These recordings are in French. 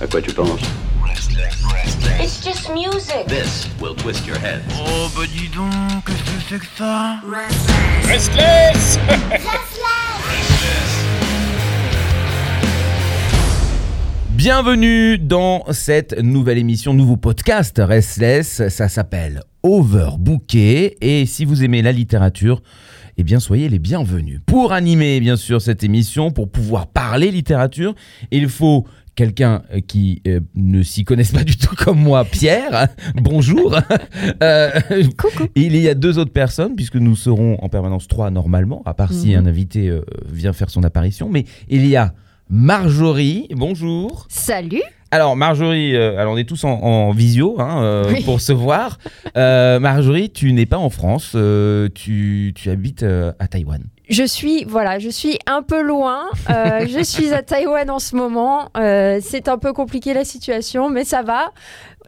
À quoi tu penses It's just music. This will twist your head. Oh bah dis donc, qu'est-ce que c'est que ça Restless Bienvenue dans cette nouvelle émission, nouveau podcast Restless. Ça s'appelle Overbooké. Et si vous aimez la littérature, eh bien, soyez les bienvenus. Pour animer, bien sûr, cette émission, pour pouvoir parler littérature, il faut quelqu'un euh, qui euh, ne s'y connaisse pas du tout comme moi, Pierre. Bonjour. Euh, Coucou. il y a deux autres personnes, puisque nous serons en permanence trois normalement, à part si Mhm. un invité euh, vient faire son apparition. Mais il y a Marjorie. Bonjour. Salut. Alors Marjorie, alors on est tous en, en visio hein, Oui. pour se voir. Marjorie, tu n'es pas en France, tu, tu habites à Taïwan. Je suis voilà, je suis un peu loin. Euh, je suis à Taïwan en ce moment. Euh, c'est un peu compliqué la situation, mais ça va.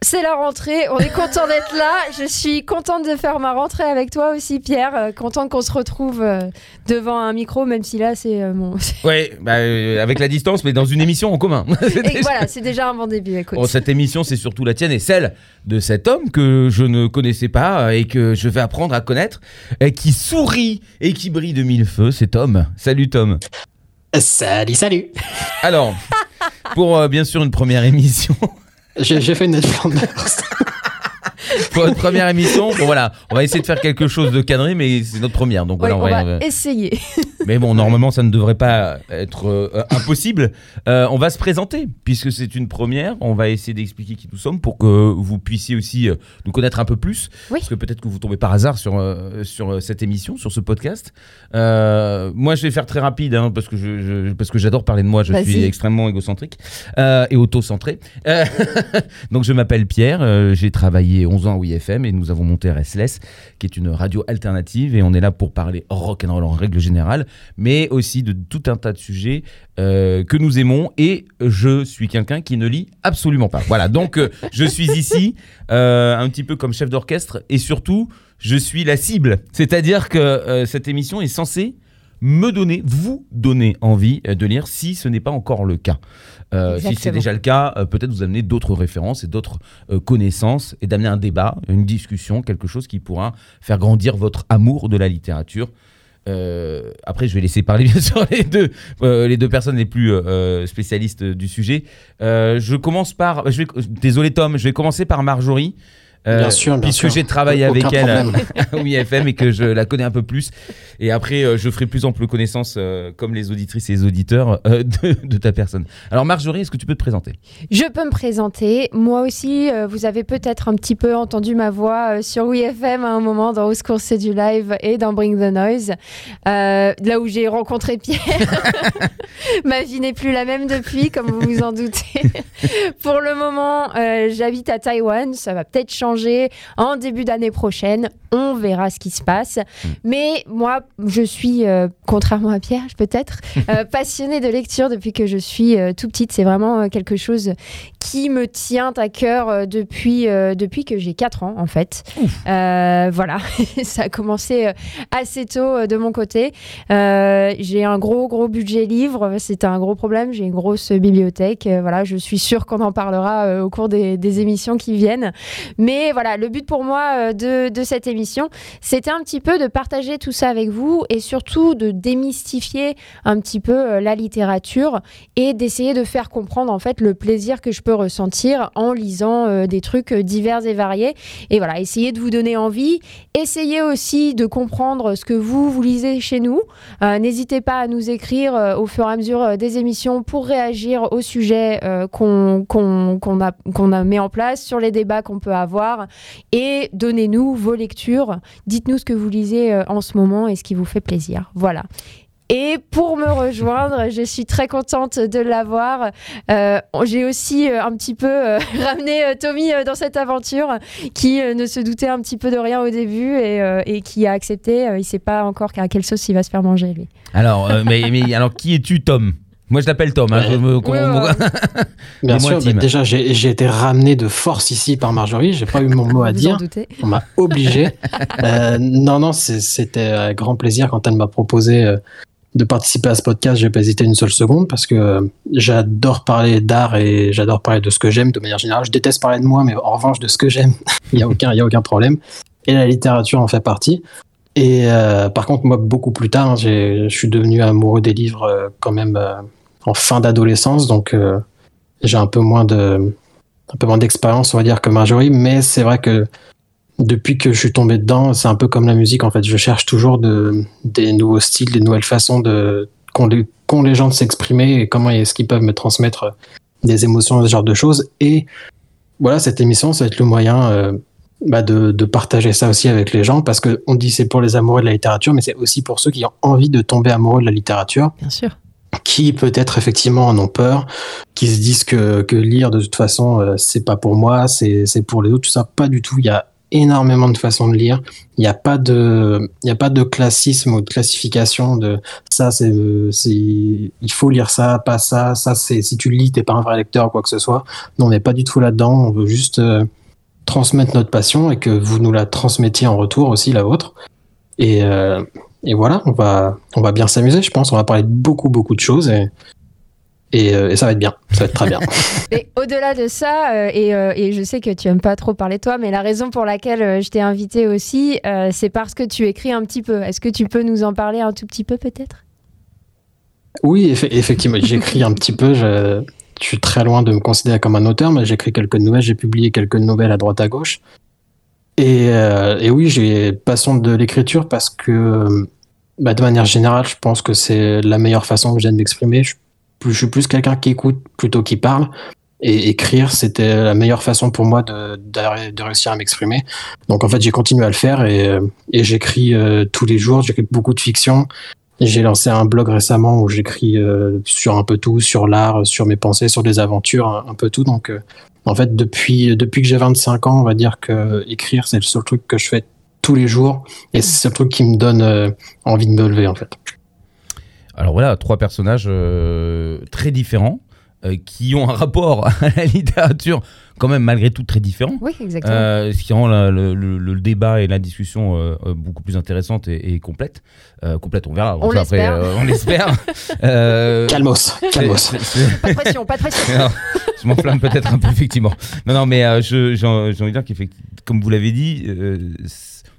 C'est la rentrée. On est content d'être là. Je suis contente de faire ma rentrée avec toi aussi, Pierre. Euh, contente qu'on se retrouve euh, devant un micro, même si là c'est euh, mon. Ouais, bah, euh, avec la distance, mais dans une émission en commun. C'est Et déjà- voilà, c'est déjà un bon début. Écoute. Bon, cette émission, c'est surtout la tienne et celle de cet homme que je ne connaissais pas et que je vais apprendre à connaître, et qui sourit et qui brille de mille feux, cet homme. Salut Tom. Salut, salut Alors, pour euh, bien sûr une première émission, J'ai fait une Flanders. pour une première émission, bon voilà, on va essayer de faire quelque chose de cadré, mais c'est notre première, donc on on va- essayer. Mais bon, normalement, ça ne devrait pas être euh, impossible. Euh, on va se présenter, puisque c'est une première. On va essayer d'expliquer qui nous sommes pour que vous puissiez aussi euh, nous connaître un peu plus. Oui. Parce que peut-être que vous tombez par hasard sur, sur cette émission, sur ce podcast. Moi, je vais faire très rapide, hein, parce que je, je- parce que j'adore parler de moi. Je suis extrêmement égocentrique et auto-centré. Donc, je m'appelle Pierre. J'ai travaillé 11 ans au IFM et nous avons monté Restless, qui est une radio alternative. Et on est là pour parler rock and roll en règle générale mais aussi de tout un tas de sujets euh, que nous aimons. Et je suis quelqu'un qui ne lit absolument pas. Voilà, donc euh, je suis ici euh, un petit peu comme chef d'orchestre et surtout, je suis la cible. C'est-à-dire que cette émission est censée me donner, vous donner envie euh, de lire si ce n'est pas encore le cas. Euh, si c'est déjà le cas, euh, peut-être vous amener d'autres références et d'autres euh, connaissances et d'amener un débat, une discussion, quelque chose qui pourra faire grandir votre amour de la littérature. Après, je vais laisser parler bien sûr les deux, les deux personnes les plus spécialistes du sujet. Je commence par, je vais, désolé Tom, je vais commencer par Marjorie. Euh, Bien sûr, bien puisque j'ai travaillé Aucun avec elle à IFM et que je la connais un peu plus. Et après, euh, je ferai plus ample connaissance, euh, comme les auditrices et les auditeurs, euh, de, de ta personne. Alors Marjorie, est-ce que tu peux te présenter? Je peux me présenter. Moi aussi, euh, vous avez peut-être un petit peu entendu ma voix euh, sur WeFM à un moment dans Au secours c'est du live et dans Bring the Noise, euh, là où j'ai rencontré Pierre. ma vie n'est plus la même depuis, comme vous vous en doutez. Pour le moment, euh, j'habite à Taïwan. Ça va peut-être changer en début d'année prochaine. On verra ce qui se passe. Mais moi, je suis, euh, contrairement à Pierre, peut-être, euh, passionnée de lecture depuis que je suis euh, tout petite. C'est vraiment quelque chose qui me tient à cœur depuis, depuis que j'ai 4 ans, en fait. Voilà, ça a commencé assez tôt de mon côté. J'ai un gros, gros budget livre. C'est un gros problème. J'ai une grosse bibliothèque. Voilà, je suis sûre qu'on en parlera au cours des, des émissions qui viennent. Mais voilà, le but pour moi euh, de, cette émission, c'était un petit peu de partager tout ça avec vous et surtout de démystifier un petit peu euh, la littérature et d'essayer de faire comprendre en fait le plaisir que je peux ressentir en lisant euh, des trucs divers et variés. Et voilà, essayer de vous donner envie. Essayez aussi de comprendre ce que vous, vous lisez chez nous. N'hésitez pas à nous écrire au fur et à mesure des émissions pour réagir au sujet qu'on a, qu'on a mis en place, sur les débats qu'on peut avoir. Et donnez-nous vos lectures. Dites-nous ce que vous lisez euh, en ce moment et ce qui vous fait plaisir. Voilà. Et pour me rejoindre, je suis très contente de l'avoir. Euh, J'ai aussi euh, un petit peu ramené Tommy dans cette aventure, qui ne se doutait un petit peu de rien au début et, qui a accepté. Il sait pas encore à quelle sauce il va se faire manger lui. Alors, mais alors qui es-tu, Tom? Moi, je t'appelle Tom. hein, je me- Ouais, ouais. Bien sûr, bah, déjà j'ai été ramené de force ici par Marjorie, j'ai pas eu mon mot à Vous dire, on m'a obligé. Euh, non, non, c'était un grand plaisir quand elle m'a proposé euh, de participer à ce podcast, j'ai pas hésité une seule seconde parce que j'adore parler d'art et j'adore parler de ce que j'aime de manière générale. Je déteste parler de moi, mais en revanche de ce que j'aime, il y a aucun, il y a aucun problème. Et la littérature en fait partie. Et euh, par contre, moi, beaucoup plus tard, hein, je suis devenu amoureux des livres euh, quand même euh, en fin d'adolescence, donc euh, j'ai un peu moins de, un peu moins d'expérience, on va dire, que Marjorie. Mais c'est vrai que depuis que je suis tombé dedans, c'est un peu comme la musique en fait. Je cherche toujours de, des nouveaux styles, des nouvelles façons de qu'ont les, gens de s'exprimer et comment est-ce qu'ils peuvent me transmettre des émotions, ce genre de choses. Et voilà, cette émission, ça va être le moyen euh, bah, de, de partager ça aussi avec les gens parce que on dit c'est pour les amoureux de la littérature, mais c'est aussi pour ceux qui ont envie de tomber amoureux de la littérature Bien sûr. Qui peut-être effectivement en ont peur, qui se disent que, que lire de toute façon euh, c'est pas pour moi, c'est pour les autres, tout ça, pas du tout. Il y a énormément de façons de lire. Il n'y a pas de, a pas de classisme ou de classification de ça c'est, il faut lire ça, pas ça, ça c'est si tu le lis t'es pas un vrai lecteur ou quoi que ce soit. Non, on n'est pas du tout là-dedans. On veut juste euh, transmettre notre passion et que vous nous la transmettiez en retour aussi la vôtre. Euh, et voilà, on va, on va bien s'amuser, je pense. On va parler de beaucoup, beaucoup de choses et, et, euh, et ça va être bien. Ça va être très bien. Et au-delà de ça, euh, et, euh, et je sais que tu aimes pas trop parler de toi, mais la raison pour laquelle je t'ai invité aussi, euh, c'est parce que tu écris un petit peu. Est-ce que tu peux nous en parler un tout petit peu peut-être? Oui, effe- effectivement, j'écris un petit peu. Je, je suis très loin de me considérer comme un auteur, mais j'écris quelques nouvelles. J'ai publié quelques nouvelles à droite à gauche. Et, euh, et oui, j'ai passion de l'écriture parce que, bah, de manière générale, je pense que c'est la meilleure façon que j'ai de m'exprimer. Je, suis plus- quelqu'un qui écoute plutôt qui parle. Et écrire, c'était la meilleure façon pour moi de, de, réussir à m'exprimer. Donc en fait, j'ai continué à le faire et, et j'écris euh, tous les jours. J'écris beaucoup de fiction. J'ai lancé un blog récemment où j'écris euh, sur un peu tout, sur l'art, sur mes pensées, sur des aventures, un, un peu tout. Donc, euh, en fait, depuis, depuis que j'ai 25 ans, on va dire que écrire, c'est le seul truc que je fais tous les jours. Et c'est le truc qui me donne euh, envie de me lever, en fait. Alors voilà, trois personnages euh, très différents qui ont un rapport à la littérature quand même malgré tout très différent. Oui, exactement. Euh, ce qui rend la- le, le- le débat et la discussion euh, euh, beaucoup plus intéressante et, et complète. Euh, complète, on verra. On l'espère. euh, on l'espère. Euh, Calmos, calmos. c'est- c'est- Pas de pression, pas de pression. non, je m'enflamme peut-être un peu, effectivement. Non, non, mais euh, je- j'ai en- j'ai envie de dire qu'effectivement, comme vous l'avez dit, euh,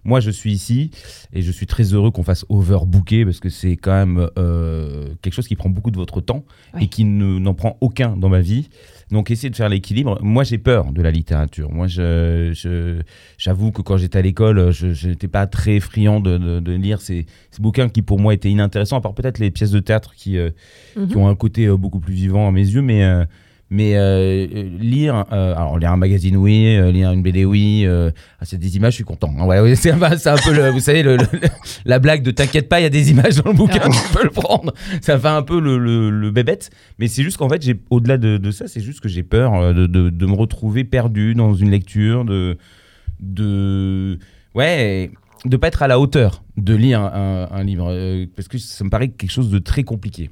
moi je suis ici et je suis très heureux qu'on fasse overbooker parce que c'est quand même euh, quelque chose qui prend beaucoup de votre temps et qui ne- n'en prend aucun dans ma vie. Donc essayer de faire l'équilibre. Moi j'ai peur de la littérature. Moi je- je- j'avoue que quand j'étais à l'école, je n'étais pas très friand de, de- de lire ces, ces bouquins qui pour moi étaient inintéressants, à part peut-être les pièces de théâtre qui, euh, Mhm. qui ont un côté euh, beaucoup plus vivant à mes yeux, mais, mais euh, euh, lire, euh, alors lire un magazine, oui, euh, lire une BD, oui, ah, c'est des images, je suis content. hein, ouais, ouais, c'est un, peu, le, vous savez, le, le- la blague de t'inquiète pas, il y a des images dans le bouquin, Ah. tu peux le prendre. Ça fait un peu le, bébête, mais c'est juste qu'en fait, au-delà de, de ça, c'est juste que j'ai peur de, de, de me retrouver perdu dans une lecture, de, de, ouais, de pas être à la hauteur de lire un, un livre, parce que ça me paraît quelque chose de très compliqué.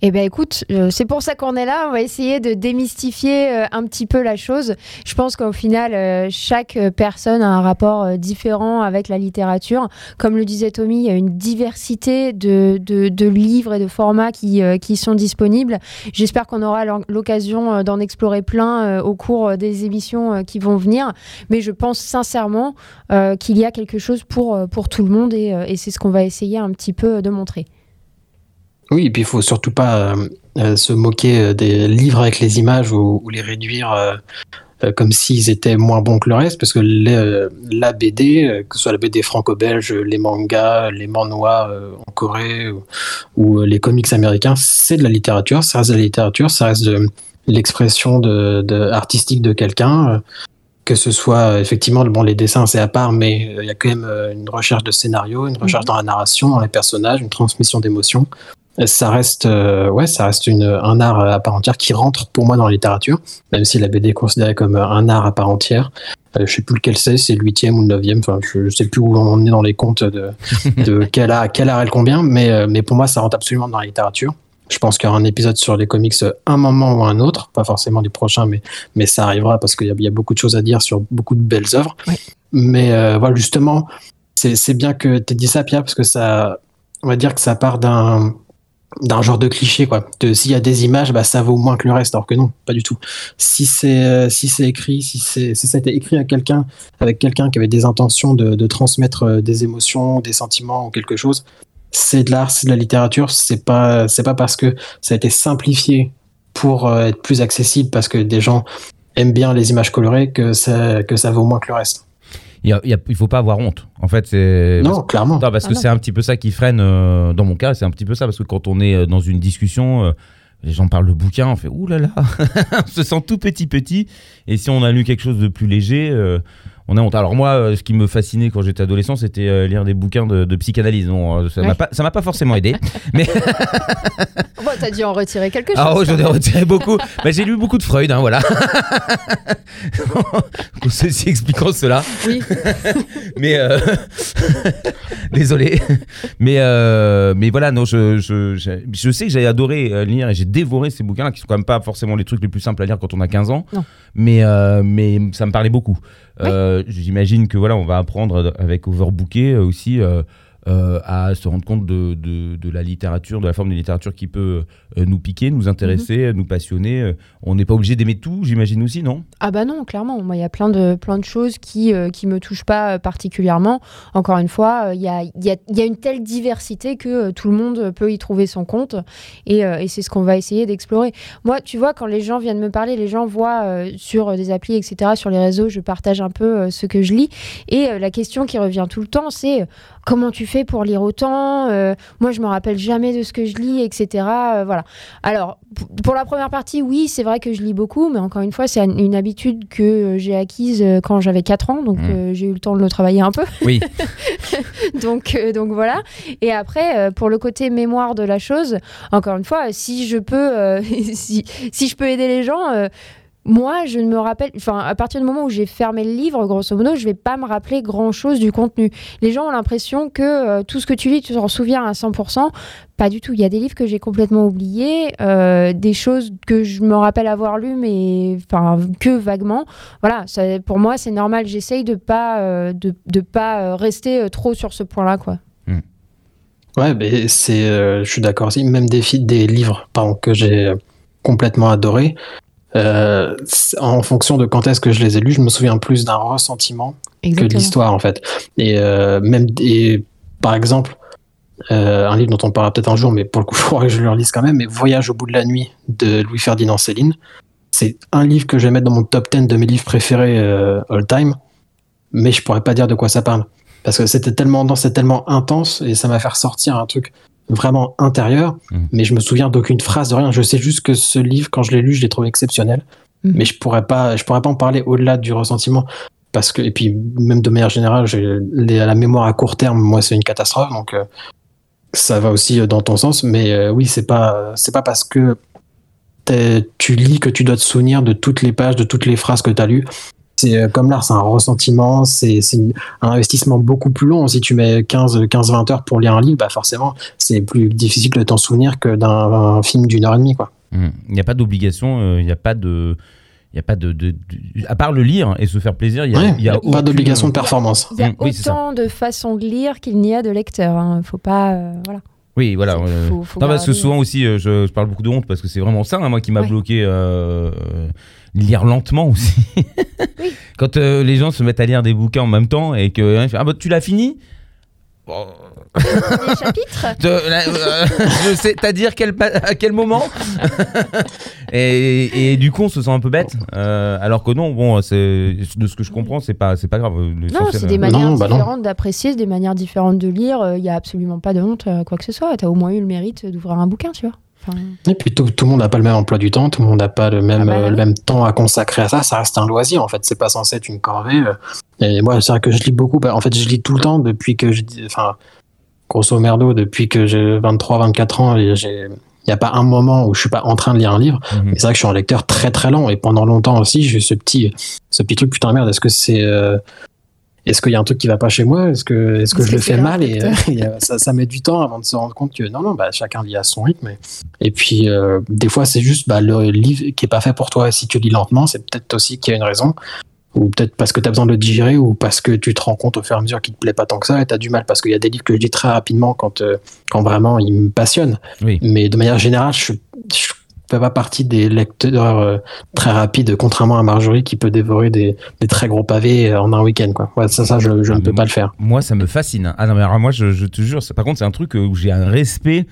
Eh bien, écoute, euh, c'est pour ça qu'on est là. On va essayer de démystifier euh, un petit peu la chose. Je pense qu'au final, euh, chaque personne a un rapport différent avec la littérature. Comme le disait Tommy, il y a une diversité de, livres et de formats qui, sont disponibles. J'espère qu'on aura l'occasion d'en explorer plein au cours des émissions qui vont venir. Mais je pense sincèrement qu'il y a quelque chose pour, tout le monde et c'est ce qu'on va essayer un petit peu de montrer. Oui, et puis il faut surtout pas euh, euh, se moquer euh, des livres avec les images ou, ou les réduire euh, comme s'ils étaient moins bons que le reste, parce que les, la BD, que ce soit la BD franco-belge, les mangas, les manhwa en Corée ou, ou, les comics américains, c'est de la littérature, ça reste de la littérature, ça reste de l'expression de, de- artistique de quelqu'un. que ce soit effectivement bon les dessins c'est à part mais il y a quand même une recherche de scénario une recherche dans la narration dans les personnages une transmission d'émotions ça reste euh, ouais ça reste une, un art à part entière qui rentre pour moi dans la littérature même si la BD est considérée comme un art à part entière. Euh, je sais plus lequel c'est c'est le huitième ou le neuvième enfin je, je sais plus où on est dans les comptes de, de quel art quel art est le combien mais euh, mais pour moi ça rentre absolument dans la littérature. Je pense qu'il y aura un épisode sur les comics euh, un moment ou un autre pas forcément les prochains mais mais ça arrivera parce qu'il y, a- il y a beaucoup de choses à dire sur beaucoup de belles œuvres. Mais euh, voilà justement c'est c'est bien que tu aies dit ça Pierre parce que ça on va dire que ça part d'un d'un genre de cliché quoi. De s'il y a des images, bah ça vaut moins que le reste, alors que non, pas du tout. Si c'est euh, si c'est écrit, si c'est si ça a été écrit à quelqu'un avec quelqu'un qui avait des intentions de, de transmettre euh, des émotions, des sentiments ou quelque chose, c'est de l'art, c'est de la littérature. C'est pas c'est pas parce que ça a été simplifié pour euh, être plus accessible parce que des gens aiment bien les images colorées que ça que ça vaut moins que le reste. Il, y a- il y a- il faut pas avoir honte. En fait, c'est. Non, clairement. Non, parce Ah que non. c'est un petit peu ça qui freine, euh, dans mon cas, c'est un petit peu ça, parce que quand on est euh, dans une discussion, euh, les gens parlent de bouquin, on fait ouh là là, on se sent tout petit petit, et si on a lu quelque chose de plus léger, euh, on a honte. Alors moi, euh, ce qui me fascinait quand j'étais adolescent, c'était euh, lire des bouquins de, de psychanalyse. Euh, ça m'a Ouais. pas, ça m'a pas forcément aidé. Bon, t'as dû en retirer quelque chose. Ah oh, j'en ai même. retiré beaucoup. Bah, j'ai lu beaucoup de Freud, hein, voilà. Ceci expliquant cela. Oui. Mais euh, désolé. Mais euh, mais voilà, non, je, je, je, je sais que j'ai adoré lire et j'ai dévoré ces bouquins qui sont quand même pas forcément les trucs les plus simples à lire quand on a 15 ans. Non. Mais euh, mais ça me parlait beaucoup. Euh, J'imagine que voilà, on va apprendre avec Overbooké euh, aussi. Euh, à se rendre compte de, de, de la littérature, de la forme de littérature qui peut euh, nous piquer, nous intéresser, nous passionner. Euh, On n'est pas obligé d'aimer tout, j'imagine aussi, non? Ah bah non, clairement. Moi, il y a plein de, plein de choses qui ne me touchent pas particulièrement. Encore une fois, il y, a, y, a, y a une telle diversité que tout le monde peut y trouver son compte. Et, et c'est ce qu'on va essayer d'explorer. Moi, tu vois, quand les gens viennent me parler, les gens voient sur des applis, etc., sur les réseaux, je partage un peu ce que je lis. Et la question qui revient tout le temps, c'est comment tu fais pour lire autant Euh, Moi, je me rappelle jamais de ce que je lis, etc. Euh, voilà. Alors, pour la première partie, oui, c'est vrai que je lis beaucoup, mais encore une fois, c'est une habitude que euh, j'ai acquise quand j'avais 4 ans, donc Mm. euh, j'ai eu le temps de le travailler un peu. Oui. donc, donc voilà. Et après, pour le côté mémoire de la chose, encore une fois, si je peux, si, si je peux aider les gens. Moi, je ne me rappelle, enfin, à partir du moment où j'ai fermé le livre, grosso modo, je vais pas me rappeler grand chose du contenu. Les gens ont l'impression que euh, tout ce que tu lis, tu t'en souviens à 100%. Pas du tout. Il y a des livres que j'ai complètement oubliés, euh, des choses que je me rappelle avoir lues, mais enfin que vaguement. Voilà, pour moi, c'est normal. J'essaye de pas, euh, de, pas rester trop sur ce point-là, quoi. Ouais, mais c'est, je suis d'accord aussi. Même des, des livres, pardon, que j'ai complètement adorés. Euh, en fonction de quand est-ce que je les ai lus, je me souviens plus d'un ressentiment que de l'histoire en fait. Et euh, même par exemple, euh, un livre dont on parlera peut-être un jour, mais pour le coup, il faudra que je le relise quand même. Mais Voyage au bout de la nuit de Louis Ferdinand Céline, c'est un livre que je vais mettre dans mon top 10 de mes livres préférés all time, mais je pourrais pas dire de quoi ça parle parce que c'était tellement dense, c'était tellement intense et ça m'a fait ressortir un truc vraiment intérieur. Mhm. Mais je me souviens d'aucune phrase de rien. Je sais juste que ce livre, quand je l'ai lu, je l'ai trouvé exceptionnel. Mhm. Mais je pourrais pas, je pourrais pas en parler au-delà du ressentiment parce que et puis même de manière générale, j'ai les- la mémoire à court terme, moi c'est une catastrophe, donc euh, ça va aussi euh, dans ton sens. Mais euh, oui, c'est pas c'est pas parce que tu lis que tu dois te souvenir de toutes les pages, de toutes les phrases que tu as lues. C'est euh, comme l'art, c'est un ressentiment, c'est un investissement beaucoup plus long. Si tu mets 15-20 heures pour lire un livre, bah forcément, c'est plus difficile de t'en souvenir que d'un un film d'une heure et demie. Quoi. Hmm. Il n'y a pas d'obligation, euh, il n'y a pas de. Il y a pas de, de- de- À part le lire et se faire plaisir, il y a, Ouais, y a pas d'obligation de performance. Il y a Mm, ça. autant de façons de lire qu'il n'y a de lecteurs. Hein. Faut pas, euh, voilà. Oui, voilà. Faut- euh, faut- faut non, parce que souvent aussi, euh, je, je parle beaucoup de honte parce que c'est vraiment ça, hein, moi, qui m'a Ouais. bloqué. euh, lire lentement aussi. Oui. Quand les gens se mettent à lire des bouquins en même temps et que hein, ah bah tu l'as fini? Bon, Les chapitres. euh, je sais, t'as dire quel à quel moment? Et, et du coup on se sent un peu bête euh, alors que non bon c'est de ce que je comprends c'est pas c'est pas grave Non, l'essentiel, c'est des euh, manières Non, bah non. différentes d'apprécier, c'est des manières différentes de lire. Il n'y a absolument pas de honte, euh, quoi que ce soit. Tu as au moins eu le mérite d'ouvrir un bouquin, tu vois. Enfin, Et puis tout, tout le monde n'a pas le même emploi du temps, tout le monde n'a pas le même, Ah bah euh, oui. le même temps à consacrer à ça. Ça reste un loisir en fait, c'est pas censé être une corvée. euh. Et moi, c'est vrai que je lis beaucoup. Bah, en fait, je lis tout le temps depuis que je, enfin, grosso merdo, depuis que j'ai 23, 24 ans. j'ai- Il n'y a pas un moment où je suis pas en train de lire un livre. mhm. C'est vrai que je suis un lecteur très très lent. Et pendant longtemps aussi, j'ai eu ce petit, ce petit truc, putain merde, est-ce que c'est. euh, est-ce qu'il y a un truc qui va pas chez moi? Est-ce que, est-ce que je que le fais mal? Et, euh, et, euh, ça, ça met du temps avant de se rendre compte que non, non, bah, chacun lit à son rythme. Et, et puis, euh, des fois, c'est juste bah, le livre qui est pas fait pour toi. Si tu lis lentement, c'est peut-être aussi qu'il y a une raison. Ou peut-être parce que tu as besoin de le digérer, ou parce que tu te rends compte au fur et à mesure qu'il te plaît pas tant que ça, et tu as du mal, parce qu'il y a des livres que je lis très rapidement quand, euh, quand vraiment ils me passionnent. Oui. Mais de manière générale, je je fais pas partie des lecteurs euh, très rapides, contrairement à Marjorie qui peut dévorer des, des très gros pavés euh, en un week-end. Quoi. Ouais, ça, ça, je, je Ah, ne peux moi- pas le faire. Moi, ça me fascine. Ah non, mais alors, moi, je, je te jure, par contre, c'est un truc où j'ai un respect.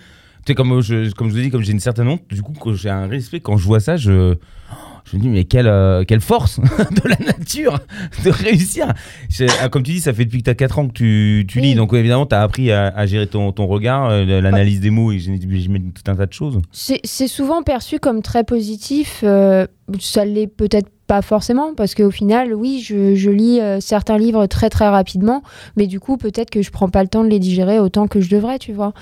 Tu sais, comme je, comme je vous ai dit, comme j'ai une certaine honte, du coup, j'ai un respect, quand je vois ça, je, je me dis, mais quelle, euh, quelle force de la nature de réussir. Ah, Comme tu dis, ça fait depuis que tu as 4 ans que tu, tu lis, Oui. donc évidemment, tu as appris à, à gérer ton, ton regard, euh, l'analyse des mots, et mets tout un tas de choses. C'est c'est souvent perçu comme très positif. euh, ça l'est peut-être pas forcément, parce qu'au final, oui, je, je lis euh, certains livres très très rapidement, mais du coup, peut-être que je prends pas le temps de les digérer autant que je devrais, tu vois.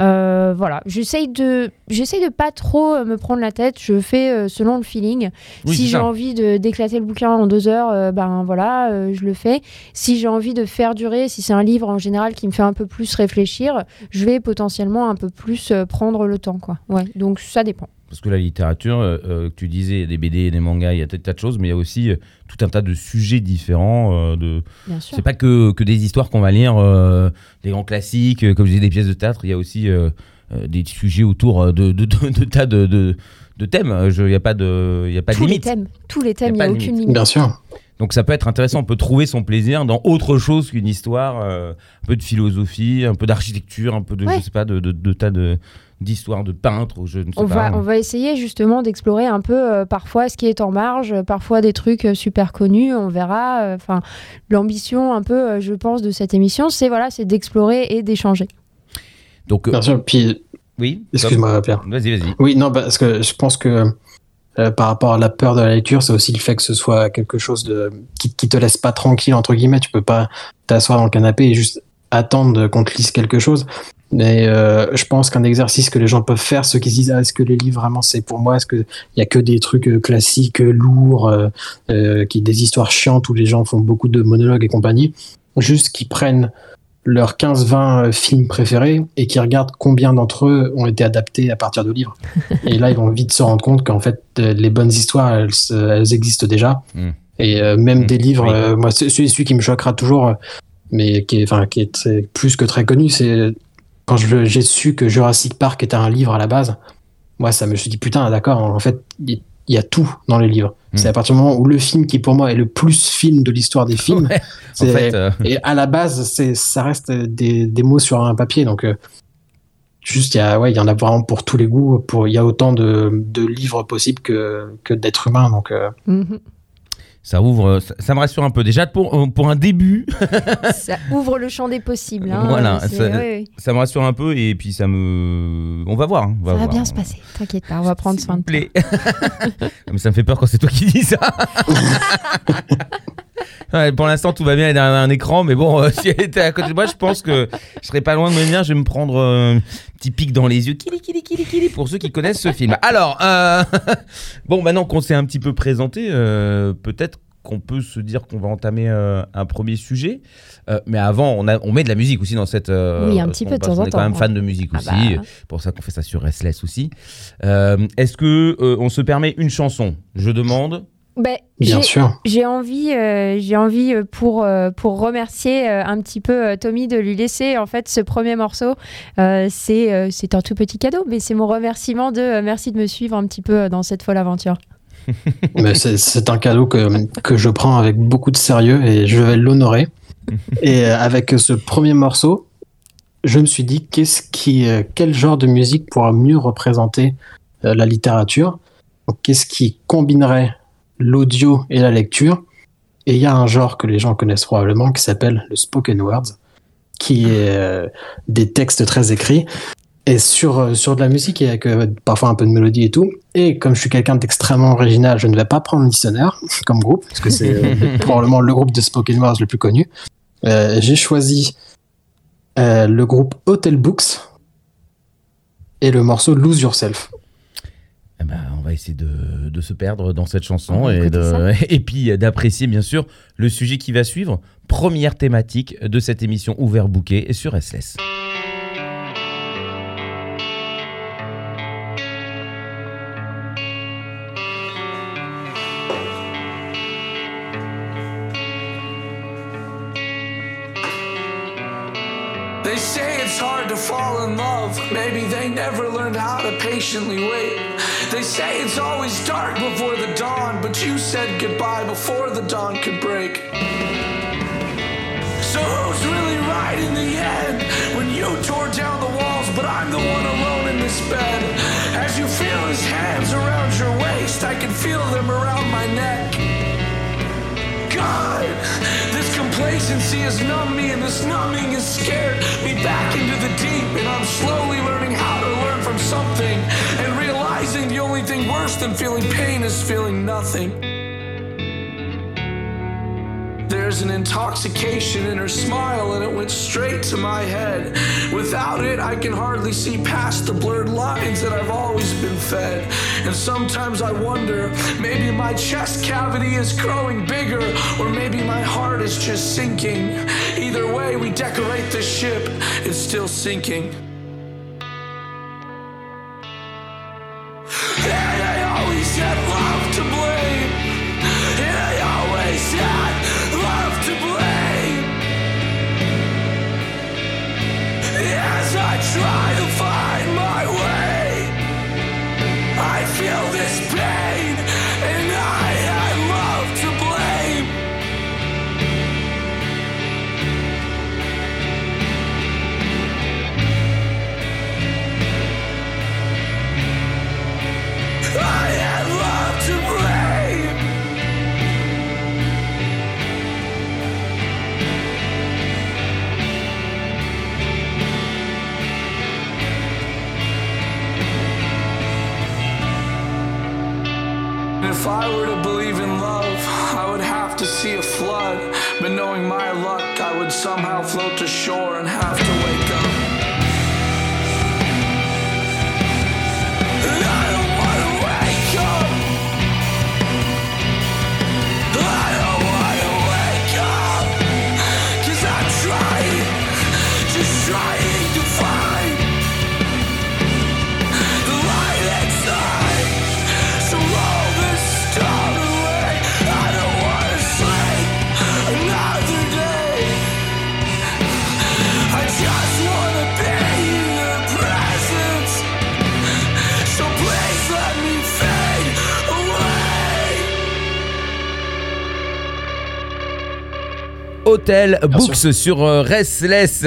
Euh, voilà, j'essaye de, j'essaye de pas trop euh, me prendre la tête. Je fais euh, selon le feeling. Oui, si j'ai envie de d'éclater le bouquin en deux heures, ben voilà, je le fais. Si j'ai envie de faire durer, si c'est un livre en général qui me fait un peu plus réfléchir, je vais potentiellement un peu plus prendre le temps, quoi. Ouais, donc ça dépend. Parce que la littérature, euh, euh, que tu disais, il y a des BD, des mangas, il y a des tas de choses, mais il y a aussi euh, tout un tas de sujets différents. euh, de... Bien sûr. C'est pas que, que des histoires qu'on va lire, euh, des grands classiques, euh, comme je disais, des pièces de théâtre. Il y a aussi euh, euh, des sujets autour de, de, de, de tas de, de, de thèmes. Il n'y a pas de, il y a pas de tous les limite. thèmes, tous les thèmes, il n'y a de aucune limite. limite. Bien sûr. Donc ça peut être intéressant. On peut trouver son plaisir dans autre chose qu'une histoire, euh, un peu de philosophie, un peu d'architecture, un peu de, Ouais. je sais pas, de, de, de tas de d'histoires de peintres. ou Je ne sais On pas. va, on va essayer justement d'explorer un peu euh, parfois ce qui est en marge, euh, parfois des trucs euh, super connus, on verra. euh, Enfin, l'ambition un peu, euh, je pense, de cette émission, c'est voilà, c'est d'explorer et d'échanger. Donc euh, Bien sûr. Puis, oui. excuse-moi, Pierre. Vas-y, vas-y. Oui, non, parce que je pense que euh, par rapport à la peur de la lecture, c'est aussi le fait que ce soit quelque chose de qui, qui te laisse pas tranquille entre guillemets. Tu peux pas t'asseoir dans le canapé et juste attendre qu'on te lise quelque chose. Mais euh, je pense qu'un exercice que les gens peuvent faire, ceux qui se disent ah, est-ce que les livres vraiment c'est pour moi, est-ce que il y a que des trucs euh, classiques, euh, lourds, euh, euh, qui des histoires chiantes où les gens font beaucoup de monologues et compagnie, juste qu'ils prennent leurs 15-20 euh, films préférés et qui regardent combien d'entre eux ont été adaptés à partir de livres. Et là, ils vont vite se rendre compte qu'en fait, les bonnes histoires, elles, existent déjà. Mm. Et euh, même Mm, des livres, oui. euh, moi, c'est- celui, celui qui me choquera toujours, mais qui est, enfin, qui est très- plus que très connu, c'est quand j'ai su que Jurassic Park était un livre à la base. Moi, ça me suis dit, putain, d'accord, en fait, il y a tout dans les livres. Mm. C'est à partir du moment où le film qui, pour moi, est le plus film de l'histoire des films, Ouais, en fait, euh, et à la base, c'est, ça reste des, des mots sur un papier. Donc, euh, juste, il y, ouais, en a vraiment pour tous les goûts. Pour, il y a autant de, de livres possibles que, que d'êtres humains. Donc, euh, Mhm. Ça ouvre, ça, ça me rassure un peu. Déjà pour, euh, pour un début, Ça ouvre le champ des possibles. hein, Voilà, ça- ouais, ouais. ça me rassure un peu et puis ça me, on va voir. hein, on va Ça va voir. bien se passer, t'inquiète pas, on va prendre soin de toi. plaît. Mais ça me fait peur quand c'est toi qui dis ça. Ouais, pour l'instant, tout va bien derrière un écran, mais bon, euh, si elle était à côté de moi, je pense que je serais pas loin de me dire, je vais me prendre euh, un petit pic dans les yeux, kili, kili, kili, kili, pour ceux qui connaissent ce film. Alors, euh, bon, maintenant qu'on s'est un petit peu présenté, euh, peut-être qu'on peut se dire qu'on va entamer euh, un premier sujet. Euh, mais avant, on, a, on met de la musique aussi dans cette. euh, Oui, un petit peu de temps en est quand même temps. fan de musique Ah aussi. bah. Pour ça qu'on fait ça sur Restless aussi. Est-ce que on se permet une chanson? Je demande. Ben, bien sûr. J'ai envie, euh, j'ai envie euh, pour, euh, pour remercier euh, un petit peu euh, Tommy de lui laisser en fait ce premier morceau. Euh, c'est euh, c'est un tout petit cadeau, mais c'est mon remerciement de euh, merci de me suivre un petit peu euh, dans cette folle aventure. C'est, un cadeau que, que je prends avec beaucoup de sérieux et je vais l'honorer. et euh, avec ce premier morceau, je me suis dit qu'est-ce qui, euh, quel genre de musique pourra mieux représenter euh, la littérature? Qu'est-ce qui combinerait l'audio et la lecture Et il y a un genre que les gens connaissent probablement qui s'appelle le spoken words, qui est euh, des textes très écrits. Et sur, euh, sur de la musique, avec euh, parfois un peu de mélodie et tout. Et comme je suis quelqu'un d'extrêmement original, je ne vais pas prendre Listener comme groupe, parce que c'est euh, probablement le groupe de spoken words le plus connu. J'ai choisi le groupe Hotel Books et le morceau Lose Yourself. Eh ben, on va essayer de, se perdre dans cette chanson et, puis d'apprécier bien sûr le sujet qui va suivre. Première thématique de cette émission Ouvert Bouquet sur SLS. They say it's hard to fall in love. Maybe they never learned how to patiently wait. They say it's always dark before the dawn, but you said goodbye before the dawn could break. So who's really right in the end? When you tore down the walls, but I'm the one alone in this bed. As you feel his hands around your waist, I can feel them around my neck. God, this complacency has numbed me, and this numbing has scared me back into the deep. And I'm slowly learning how to from something, and realizing the only thing worse than feeling pain is feeling nothing. There's an intoxication in her smile, and it went straight to my head. Without it, I can hardly see past the blurred lines that I've always been fed. And sometimes I wonder maybe my chest cavity is growing bigger, or maybe my heart is just sinking. Either way, we decorate the ship, it's still sinking. If I were to Hôtel Books sûr. sur euh, Restless.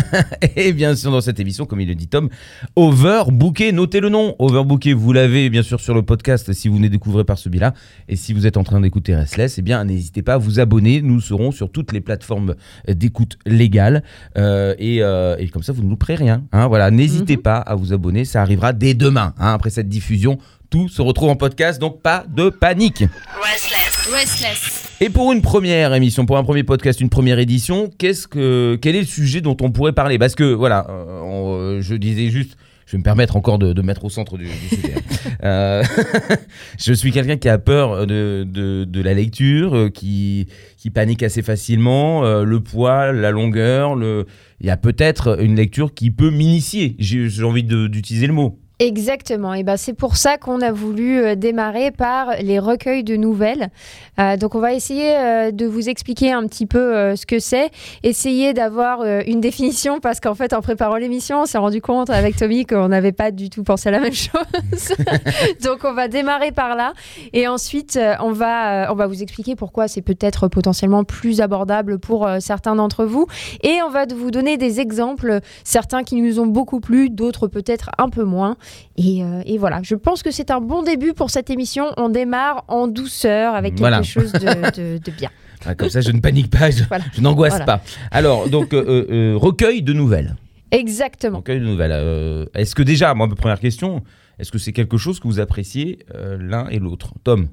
et bien sûr, dans cette émission, comme il le dit Tom, Overbooké, notez le nom. Overbooké, vous l'avez bien sûr sur le podcast si vous venez découvrir par ce biais-là. Et si vous êtes en train d'écouter Restless, eh bien, n'hésitez pas à vous abonner. Nous serons sur toutes les plateformes d'écoute légales. Euh, et, euh, et comme ça, vous ne louperez rien. hein. voilà, n'hésitez pas à vous abonner. Ça arrivera dès demain. hein, après cette diffusion, tout se retrouve en podcast, donc pas de panique. Restless. Restless. Et pour une première émission, pour un premier podcast, une première édition, qu'est-ce que, quel est le sujet dont on pourrait parler? Parce que voilà, euh, euh, je disais juste, je vais me permettre encore de, mettre au centre du, sujet. hein. Euh, je suis quelqu'un qui a peur de, de, la lecture, qui, qui panique assez facilement, le poids, la longueur, le... il y a peut-être une lecture qui peut m'initier. J'ai envie d'utiliser le mot. Exactement. Et ben c'est pour ça qu'on a voulu euh, démarrer par les recueils de nouvelles. Euh, donc on va essayer euh, de vous expliquer un petit peu euh, ce que c'est, essayer d'avoir une définition parce qu'en fait en préparant l'émission, on s'est rendu compte avec Tommy qu'on n'avait pas du tout pensé à la même chose. donc on va démarrer par là et ensuite on va on va vous expliquer pourquoi c'est peut-être potentiellement plus abordable pour certains d'entre vous et on va vous donner des exemples, certains qui nous ont beaucoup plu, d'autres peut-être un peu moins. Et, euh, et voilà, je pense que c'est un bon début pour cette émission. On démarre en douceur avec quelque Voilà. chose de, de- de bien. Ah, Comme ça, je ne panique pas, je, Voilà. je n'angoisse Voilà. pas. Alors, donc, euh, euh, recueil de nouvelles. Exactement. Recueil de nouvelles. euh, est-ce que déjà, moi, ma première question, est-ce que c'est quelque chose que vous appréciez euh, l'un et l'autre? Tom?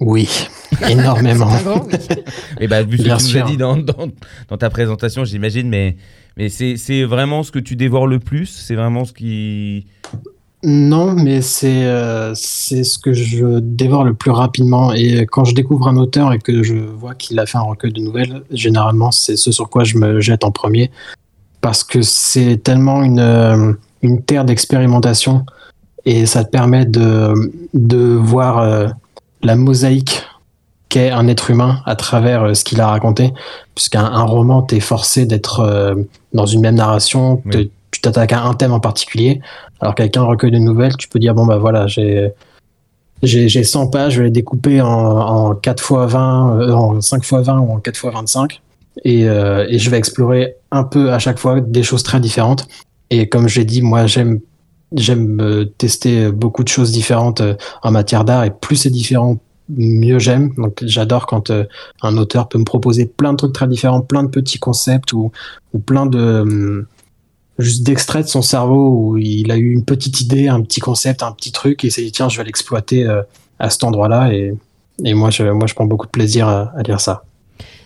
Oui, énormément. Grand oui. Eh ben, vu ce que tu nous as dit dans, dans, dans ta présentation, j'imagine, mais, mais c'est, vraiment ce que tu dévores le plus? C'est vraiment ce qui. Non, mais c'est euh, c'est ce que je dévore le plus rapidement. Et quand je découvre un auteur et que je vois qu'il a fait un recueil de nouvelles, généralement, c'est ce sur quoi je me jette en premier. Parce que c'est tellement une, euh, une terre d'expérimentation et ça te permet de, de voir euh, la mosaïque qu'est un être humain à travers euh, ce qu'il a raconté. Puisqu'un un roman, tu es forcé d'être euh, dans une même narration, Oui. tu t'attaques à un thème en particulier. Alors qu'avec un recueil de nouvelles, tu peux dire bon, bah voilà, j'ai. J'ai j'ai 100 pages, je vais les découper en, en 4 x 20, euh, en 5 x 20 ou en 4 x 25. Et, euh, et je vais explorer un peu à chaque fois des choses très différentes. Et comme j'ai dit, moi j'aime j'aime tester beaucoup de choses différentes en matière d'art et plus c'est différent, mieux j'aime. Donc j'adore quand euh, un auteur peut me proposer plein de trucs très différents, plein de petits concepts ou, plein de hum, juste d'extraits de son cerveau où il a eu une petite idée, un petit concept, un petit truc et il s'est dit tiens je vais l'exploiter euh, à cet endroit-là et, et moi je moi je prends beaucoup de plaisir à, à lire ça.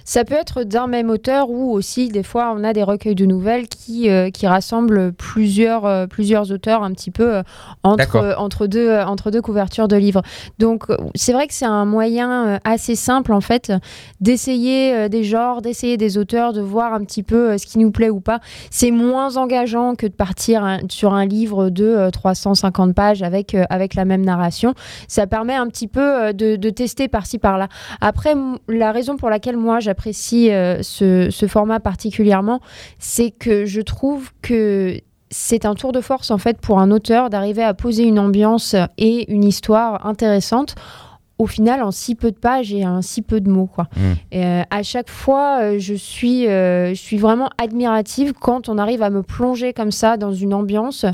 Ça peut être d'un même auteur ou aussi des fois on a des recueils de nouvelles qui, euh, qui rassemblent plusieurs, euh, plusieurs auteurs un petit peu euh, entre, entre, deux, entre deux couvertures de livres. Donc c'est vrai que c'est un moyen assez simple en fait d'essayer des genres, d'essayer des auteurs, de voir un petit peu ce qui nous plaît ou pas. C'est moins engageant que de partir sur un livre de euh, 350 pages avec, avec la même narration. Ça permet un petit peu de, de tester par-ci par-là. Après, la raison pour laquelle moi j'apprécie euh, ce, ce format particulièrement, c'est que je trouve que c'est un tour de force en fait pour un auteur d'arriver à poser une ambiance et une histoire intéressante au final en si peu de pages et en si peu de mots quoi. Mm. Et, euh, à chaque fois, euh, je suis, euh, je suis vraiment admirative quand on arrive à me plonger comme ça dans une ambiance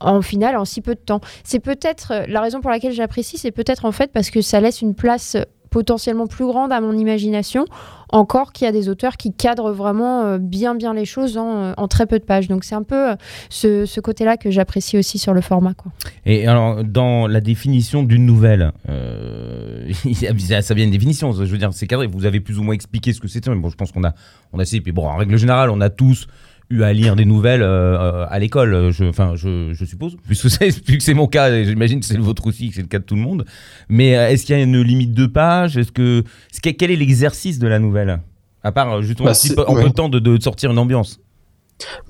en final en si peu de temps. C'est peut-être la raison pour laquelle j'apprécie, c'est peut-être en fait parce que ça laisse une place potentiellement plus grande à mon imagination, encore qu'il y a des auteurs qui cadrent vraiment euh, bien bien les choses en, euh, en très peu de pages. Donc c'est un peu euh, ce, ce côté-là que j'apprécie aussi sur le format. Quoi. Et alors, dans la définition d'une nouvelle, euh, ça vient une définition. Je veux dire, c'est cadré. Vous avez plus ou moins expliqué ce que c'était. Mais bon, je pense qu'on a, on a essayé. Puis bon, en règle générale, on a tous eu à lire des nouvelles euh, à l'école. Je, enfin, je, je suppose. Puisque c'est, mon cas, et j'imagine que c'est le vôtre aussi, que c'est le cas de tout le monde. Mais euh, est-ce qu'il y a une limite de page? Est-ce que, quel est l'exercice de la nouvelle? À part euh, justement Bah, peu- en peu ouais. de temps de, de sortir une ambiance.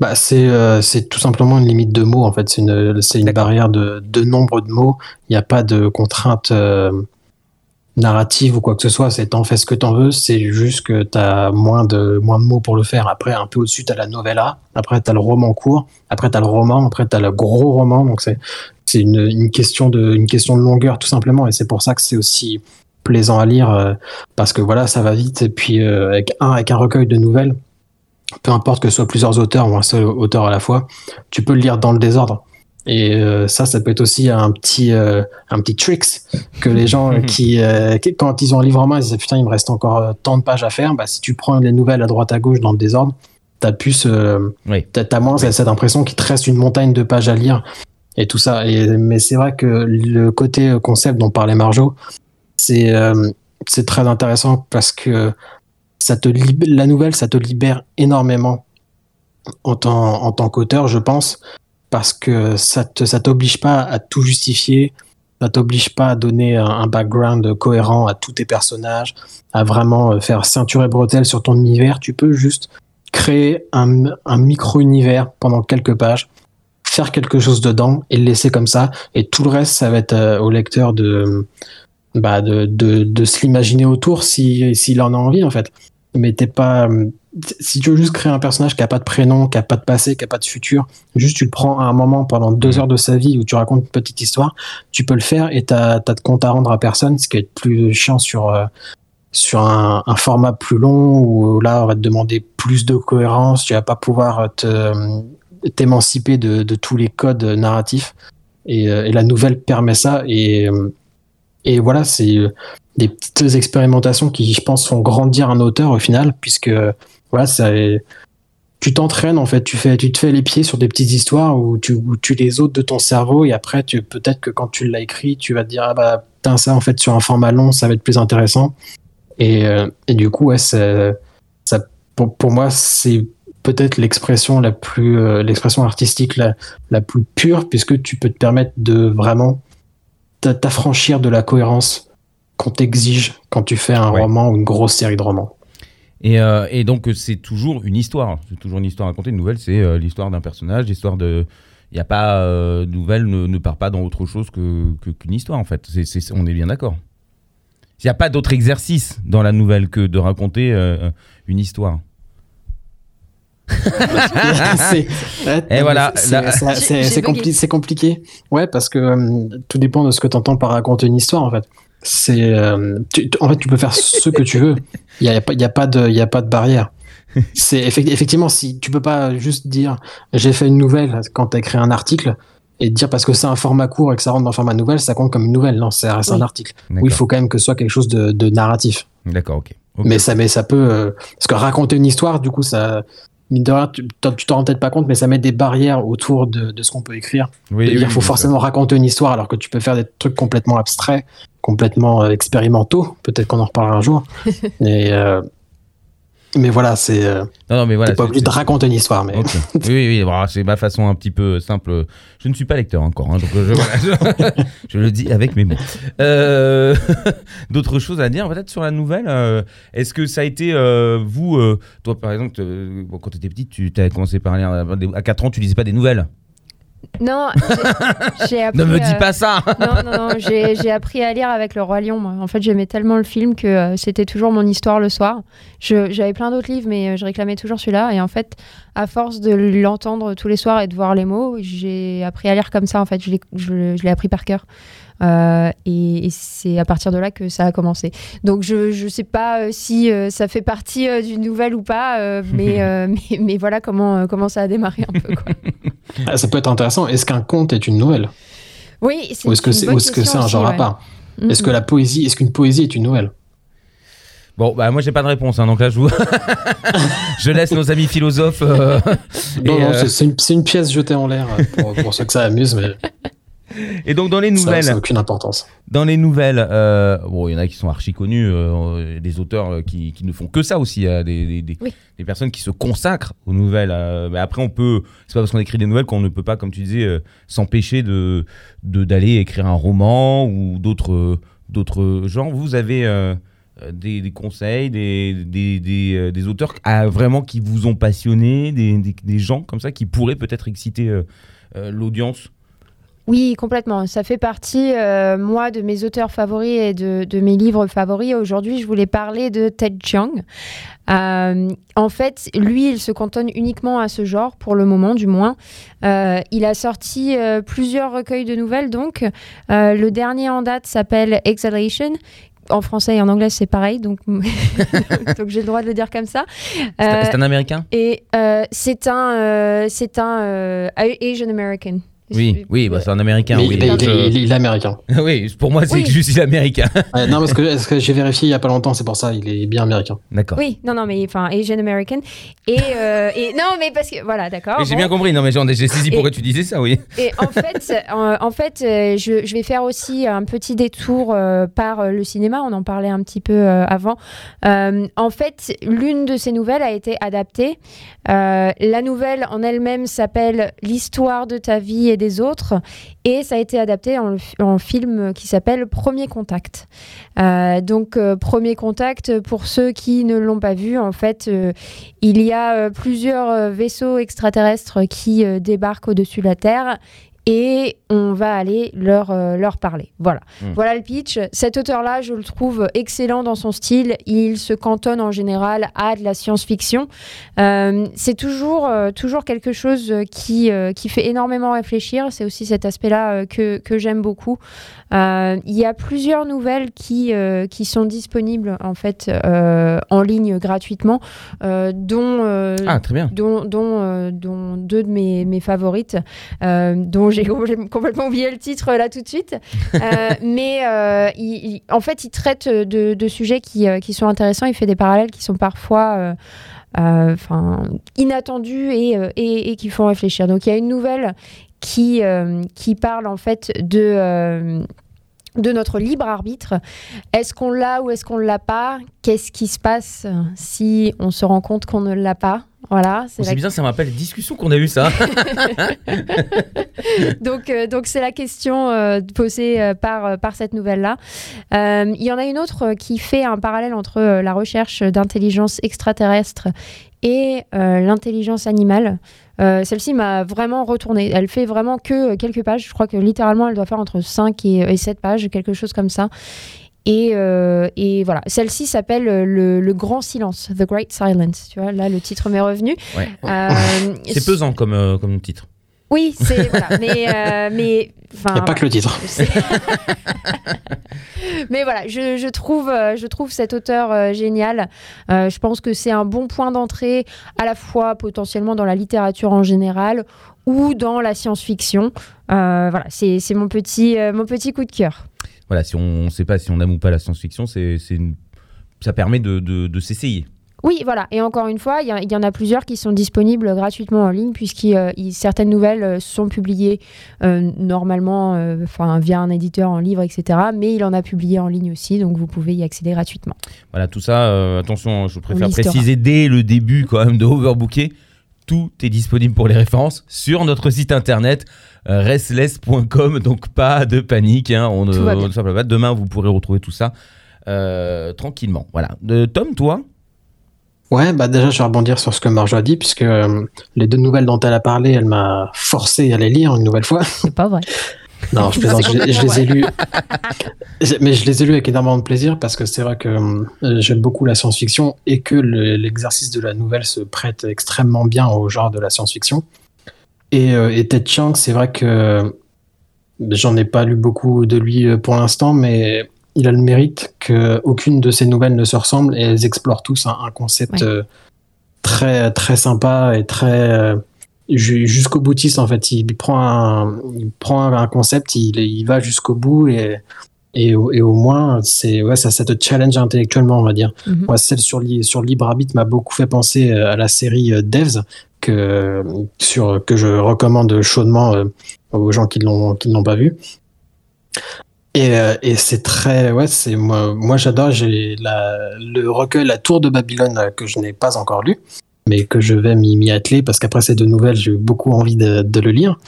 Bah, c'est euh, tout simplement une limite de mots en fait. C'est une, une barrière de, de nombre de mots. Il n'y a pas de contrainte euh, narrative ou quoi que ce soit. C'est t'en fais ce que t'en veux. C'est juste que t'as moins de, moins de mots pour le faire. Après, un peu au-dessus, t'as la novella. Après, t'as le roman court. Après, t'as le roman. Après, t'as le gros roman. Donc, c'est c'est une, question de, une question de longueur tout simplement. Et c'est pour ça que c'est aussi plaisant à lire euh, parce que voilà, ça va vite. Et puis, euh, avec, un, avec un recueil de nouvelles, peu importe que ce soit plusieurs auteurs ou un seul auteur à la fois, tu peux le lire dans le désordre. Et euh, ça, ça peut être aussi un petit, euh, un petit tricks que les gens euh, qui, euh, qui- quand ils ont un livre en main, ils se disent putain, il me reste encore tant de pages à faire. Bah, si tu prends les nouvelles à droite à gauche dans le désordre, t'as plus, Oui. t'as, moins cette impression qu'il te reste une montagne de pages à lire et tout ça. Et, mais c'est vrai que le côté concept dont parlait Marjo, c'est, c'est très intéressant parce que ça te la nouvelle, ça te libère énormément en tant, en tant qu'auteur, je pense, parce que ça ça t'oblige pas à tout justifier, ça t'oblige pas à donner un, un background cohérent à tous tes personnages, à vraiment euh, faire ceinture et bretelles sur ton univers. Tu peux juste créer un, un micro-univers pendant quelques pages, faire quelque chose dedans et le laisser comme ça. Et tout le reste, ça va être euh, au lecteur de, bah, de, de, de se l'imaginer autour si- s'il en a envie, en fait. Mais t'es pas. Si tu veux juste créer un personnage qui a pas de prénom, qui a pas de passé, qui a pas de futur, juste tu le prends à un moment pendant deux heures de sa vie où tu racontes une petite histoire, tu peux le faire et t'as as de compte à rendre à personne, ce qui est plus chiant sur, euh, sur un, format plus long où là on va te demander plus de cohérence, tu vas pas pouvoir te t'émanciper de, tous les codes narratifs. Et, euh, et la nouvelle permet ça et, et voilà c'est euh, des petites expérimentations qui je pense font grandir un auteur au final puisque voilà ça tu t'entraînes en fait tu fais tu te fais les pieds sur des petites histoires où tu, où tu les ôtes de ton cerveau et après tu peut-être que quand tu l'as écrit tu vas te dire ah bah putain ça en fait sur un format long ça va être plus intéressant et, euh, et du coup ouais c'est ça pour, pour moi c'est peut-être l'expression la plus euh, l'expression artistique la, la plus pure puisque tu peux te permettre de vraiment t'a- t'affranchir de la cohérence qu'on t'exige quand tu fais un Ouais. roman ou une grosse série de romans. Et, euh, et donc c'est toujours une histoire, c'est toujours une histoire à raconter. Une nouvelle, c'est euh, l'histoire d'un personnage, l'histoire de. Il y a pas euh, nouvelle ne, ne part pas dans autre chose que que- qu'une histoire en fait. C'est, c'est- on est bien d'accord. Il n'y a pas d'autre exercice dans la nouvelle que de raconter euh, une histoire. C'est- Et voilà, c'est- là- c'est- J'ai- c'est j'ai c'est bugué. compli- c'est compliqué. Ouais, parce que euh, tout dépend de ce que tu entends par raconter une histoire, en fait. C'est, euh, en fait, tu peux faire ce que tu veux. Il n'y a, pas- il y a, pas de- il y a pas de barrière. C'est effect- effectivement, si tu peux pas juste dire j'ai fait une nouvelle quand tu as écrit un article et dire parce que c'est un format court et que ça rentre dans le format nouvelle, ça compte comme une nouvelle. Non, reste un article. Oui, il faut quand même que ce soit quelque chose de, de narratif. D'accord, ok. Ok. Mais ça, mais ça peut. euh, parce que raconter une histoire, du coup, ça. Mine de rien, tu t'en- rends peut-être pas compte, mais ça met des barrières autour de, de ce qu'on peut écrire. Oui, faut forcément raconter une histoire alors que tu peux faire des trucs complètement abstraits, complètement euh, expérimentaux. Peut-être qu'on en reparlera un jour. mais, euh, mais voilà, c'est. euh, Non, non, mais voilà. T'es pas obligé de raconter une histoire. Mais... Ok. Oui, oui, oui, bon, c'est ma façon un petit peu simple. Je ne suis pas lecteur encore, hein, donc euh, je, voilà, je- je le dis avec mes mots. Euh, D'autres choses à dire peut-être sur la nouvelle euh, Est-ce que ça a été, euh, vous, toi par exemple, quand tu étais petite, tu as commencé par lire, à 4 ans, tu lisais pas des nouvelles? Non, j'ai- appris. Ne me dis pas ça Non, non, non, j'ai appris à lire avec Le Roi Lion. Moi. En fait, j'aimais tellement le film que euh, c'était toujours mon histoire le soir. J'avais plein d'autres livres, mais euh, je réclamais toujours celui-là. Et en fait, à force de l'entendre tous les soirs et de voir les mots, j'ai appris à lire comme ça. En fait, je l'ai appris par cœur. Euh, et et c'est à partir de là que ça a commencé. Donc je je sais pas euh, si euh, ça fait partie euh, d'une nouvelle ou pas, euh, mais, euh, mais mais voilà comment euh, comment ça a démarré un peu. Quoi. Ah, Ça peut être intéressant. Est-ce qu'un conte est une nouvelle? Oui, c'est Ou est-ce que c'est bonne ou est-ce que question c'est un aussi, genre à part? Mm, Est-ce que la poésie, est-ce qu'une poésie est une nouvelle? Bon, bah moi j'ai pas de réponse, hein, donc là je vous... je laisse nos amis philosophes. euh, Non, non, euh, c'est- une, pièce jetée en l'air pour, pour ceux que ça amuse, mais et donc dans les ça nouvelles, n'a aucune importance. Dans les nouvelles, euh, bon, il y en a qui sont archi connus, euh, des auteurs euh, qui, qui ne font que ça aussi, euh, des, des, des- Oui. des personnes qui se consacrent aux nouvelles. euh, mais après, on peut, c'est pas parce qu'on écrit des nouvelles qu'on ne peut pas, comme tu disais, euh, s'empêcher de de- d'aller écrire un roman ou d'autres d'autres genres. Vous avez des, des conseils, des, des, des, des auteurs ah, vraiment qui vous ont passionné, des, des, des gens comme ça qui pourraient peut-être exciter euh, euh, l'audience? Oui, complètement. Ça fait partie, euh, moi, de mes auteurs favoris et de, de mes livres favoris. Aujourd'hui, je voulais parler de Ted Chiang. Euh, en fait, lui, il se cantonne uniquement à ce genre, pour le moment du moins. Euh, il a sorti plusieurs recueils de nouvelles, donc. Le dernier en date s'appelle Exhalation. En français et en anglais, c'est pareil, donc, donc j'ai le droit de le dire comme ça. C'est Euh, c'est un américain? et euh, c'est un, euh, c'est un Asian American. Oui, oui, bah, c'est un américain. Mais oui, il, est- donc, il est- euh, il est- il est américain. oui, pour moi, c'est Oui. juste il est américain. Ouais, non, parce que, j'ai vérifié il y a pas longtemps, c'est pour ça, il est bien américain. D'accord. Oui, non, non, mais enfin, Asian American. Et, euh, et non, mais parce que, voilà, d'accord. Mais J'ai bon. bien compris, non mais j'ai saisi pourquoi tu disais ça, oui. Et en fait, en, en fait euh, je, je vais faire aussi un petit détour euh, par le cinéma. On en parlait un petit peu euh, avant. Euh, en fait, l'une de ces nouvelles a été adaptée. Euh, la nouvelle en elle-même s'appelle L'histoire de ta vie et autres. Et ça a été adapté en, film qui s'appelle Premier Contact. Euh, donc, euh, Premier Contact, pour ceux qui ne l'ont pas vu, en fait, euh, il y a plusieurs vaisseaux extraterrestres qui débarquent au-dessus de la Terre et on va aller leur, euh, leur parler. Voilà. Hmm. Voilà le pitch. Cet auteur-là, je le trouve excellent dans son style. Il se cantonne en général à de la science-fiction. Euh, c'est toujours, euh, toujours quelque chose qui, qui fait énormément réfléchir. C'est aussi cet aspect-là que, que j'aime beaucoup. Il y a plusieurs nouvelles qui, qui sont disponibles en fait en ligne gratuitement, dont, Ah, très bien. dont, dont, dont deux de mes, mes favorites, euh, dont j'ai complètement oublié le titre là tout de suite. Euh, mais euh, il- il- en fait, il traite de, de sujets qui, euh, qui sont intéressants. Il fait des parallèles qui sont parfois euh, euh, enfin, inattendus et, euh, et, et qui font réfléchir. Donc, il y a une nouvelle qui, euh, qui parle en fait de. euh, de notre libre arbitre. Est-ce qu'on l'a ou est-ce qu'on ne l'a pas? Qu'est-ce qui se passe si on se rend compte qu'on ne l'a pas? Voilà, c'est la bizarre, ça me rappelle les discussions qu'on a eues, ça. donc, euh, donc c'est la question euh, posée euh, par, par cette nouvelle-là. Il y en a une autre qui fait un parallèle entre la recherche d'intelligence extraterrestre et l'intelligence animale. Celle-ci m'a vraiment retourné. Elle fait vraiment que quelques pages. Je crois que littéralement, elle doit faire entre 5 et, et 7 pages, quelque chose comme ça. Et, euh, et voilà, celle-ci s'appelle le, le Grand Silence, The Great Silence. Tu vois, là, le titre m'est revenu. Ouais. Euh, C'est pesant comme, euh, comme titre. Oui, c'est voilà, mais euh, mais. Il n'y a pas que le titre. mais voilà, je, je trouve euh, je trouve cet auteur euh, génial. Euh, je pense que c'est un bon point d'entrée à la fois potentiellement dans la littérature en général ou dans la science-fiction. Euh, voilà, c'est mon petit euh, mon petit coup de cœur. Voilà, si on ne sait pas si on aime ou pas la science-fiction, c'est, ça permet de, de, de s'essayer. Oui, voilà. Et encore une fois, il y, en a plusieurs qui sont disponibles gratuitement en ligne, puisque certaines nouvelles euh, sont publiées euh, normalement euh, via un éditeur en livre, etc. Mais il en a publié en ligne aussi, donc vous pouvez y accéder gratuitement. Voilà, tout ça, euh, attention, je préfère préciser dès le début quand même de Overbooker, tout est disponible pour les références sur notre site internet euh, restless.com, donc pas de panique, hein, on ne Tout s'en pas. Demain, vous pourrez retrouver tout ça euh, tranquillement. Voilà. De, Tom, toi? Ouais, bah déjà, je vais rebondir sur ce que Marjo a dit, puisque euh, les deux nouvelles dont elle a parlé, elle m'a forcé à les lire une nouvelle fois. C'est pas vrai. Non, je C'est plaisante, je, les- je complètement les ai lus. Mais je les ai lus avec énormément de plaisir parce que c'est vrai que euh, j'aime beaucoup la science-fiction et que le- l'exercice de la nouvelle se prête extrêmement bien au genre de la science-fiction. Et, euh, et Ted Chiang, c'est vrai que j'en ai pas lu beaucoup de lui euh, pour l'instant, mais il a le mérite qu'aucune de ses nouvelles ne se ressemble et elles explorent tous un, un concept Ouais. euh, très, très sympa et très jusqu'au boutiste en fait. Il prend un, il prend un concept, il, il va jusqu'au bout et, et, au- et au moins c'est ouais, ça, ça te challenge intellectuellement, on va dire. Mhm. Moi, celle sur, sur Libre Arbitre m'a beaucoup fait penser euh, à la série euh, Devs que, sur, que je recommande chaudement euh, aux gens qui l'ont qui ne l'ont pas vu. Et, et c'est très ouais c'est moi moi j'adore j'ai la- le recueil La Tour de Babylone que je n'ai pas encore lu mais que je vais m'y atteler parce qu'après ces deux nouvelles j'ai eu beaucoup envie de, de le lire.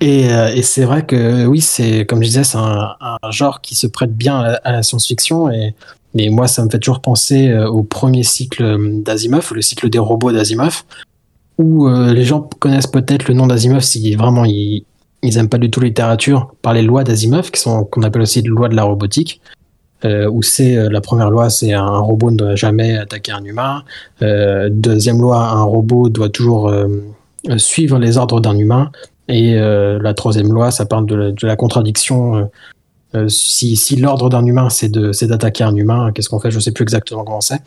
Et, euh, et c'est vrai que oui c'est comme je disais c'est un, un genre qui se prête bien à, la- à la science-fiction et mais moi ça me fait toujours penser euh, au premier cycle euh, d'Asimov le cycle des robots d'Asimov où euh, les gens connaissent peut-être le nom d'Asimov si vraiment ils ils aiment pas du tout la littérature par les lois d'Asimov qui sont qu'on appelle aussi les lois de la robotique euh, où c'est euh, la première loi c'est un robot ne doit jamais attaquer un humain. Euh, deuxième loi un robot doit toujours euh, suivre les ordres d'un humain. Et la troisième loi ça parle de la, de contradiction si, si l'ordre d'un humain c'est de d'attaquer un humain qu'est-ce qu'on fait? Je sais plus exactement comment c'est.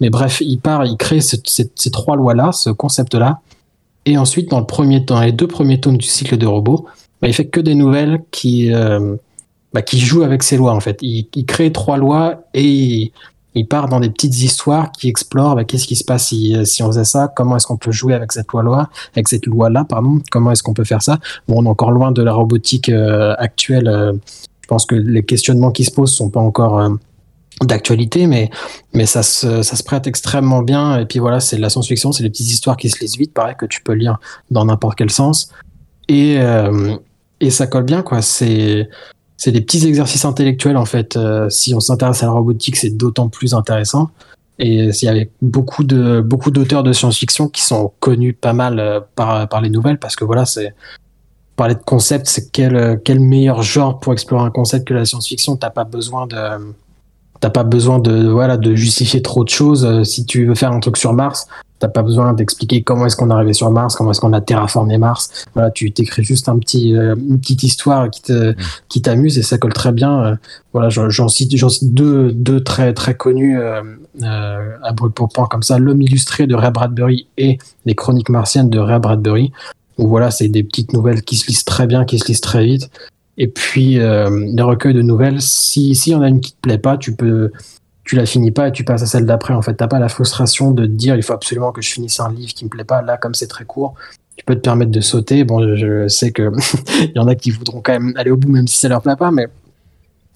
Mais bref il part il crée ces trois lois là ce concept là et ensuite dans le premier dans les deux premiers tomes du cycle des robots bah, il fait que des nouvelles qui bah, qui jouent avec ces lois en fait. Il, il crée trois lois et il, il part dans des petites histoires qui explorent bah, qu'est-ce qui se passe si, si on faisait ça, comment est-ce qu'on peut jouer avec cette loi-là, avec cette loi-là, pardon, comment est-ce qu'on peut faire ça. Bon, on est encore loin de la robotique euh, actuelle. euh, je pense que les questionnements qui se posent sont pas encore euh, d'actualité, mais, mais ça, se, ça se prête extrêmement bien. Et puis voilà, c'est de la science-fiction, c'est des petites histoires qui se lisent vite, pareil, que tu peux lire dans n'importe quel sens. Et, euh, et ça colle bien, quoi. C'est c'est des petits exercices intellectuels en fait. Euh, si on s'intéresse à la robotique, c'est d'autant plus intéressant. Et il y avait beaucoup de beaucoup d'auteurs de science-fiction qui sont connus pas mal euh, par par les nouvelles parce que voilà, c'est parler de concept, c'est quel euh, quel meilleur genre pour explorer un concept que la science-fiction? T'as pas besoin de t'as pas besoin de voilà de justifier trop de choses. Euh, si tu veux faire un truc sur Mars, t'as pas besoin d'expliquer comment est-ce qu'on est arrivé sur Mars, comment est-ce qu'on a terraformé Mars. Voilà, tu t'écris juste un petit euh, une petite histoire qui te qui t'amuse et ça colle très bien. Euh, voilà, j'en cite j'en cite deux deux très très connus euh, euh, à brûle pour point comme ça, l'homme illustré de Ray Bradbury et les chroniques martiennes de Ray Bradbury. Donc voilà, c'est des petites nouvelles qui se lisent très bien, qui se lisent très vite. Et puis euh, les recueils de nouvelles, si si y en a une qui te plaît pas, tu peux tu la finis pas et tu passes à celle d'après. En fait, t'as pas la frustration de te dire il faut absolument que je finisse un livre qui me plaît pas. Là, comme c'est très court, tu peux te permettre de sauter. Bon, je sais que il y en a qui voudront quand même aller au bout, même si ça leur plaît pas, mais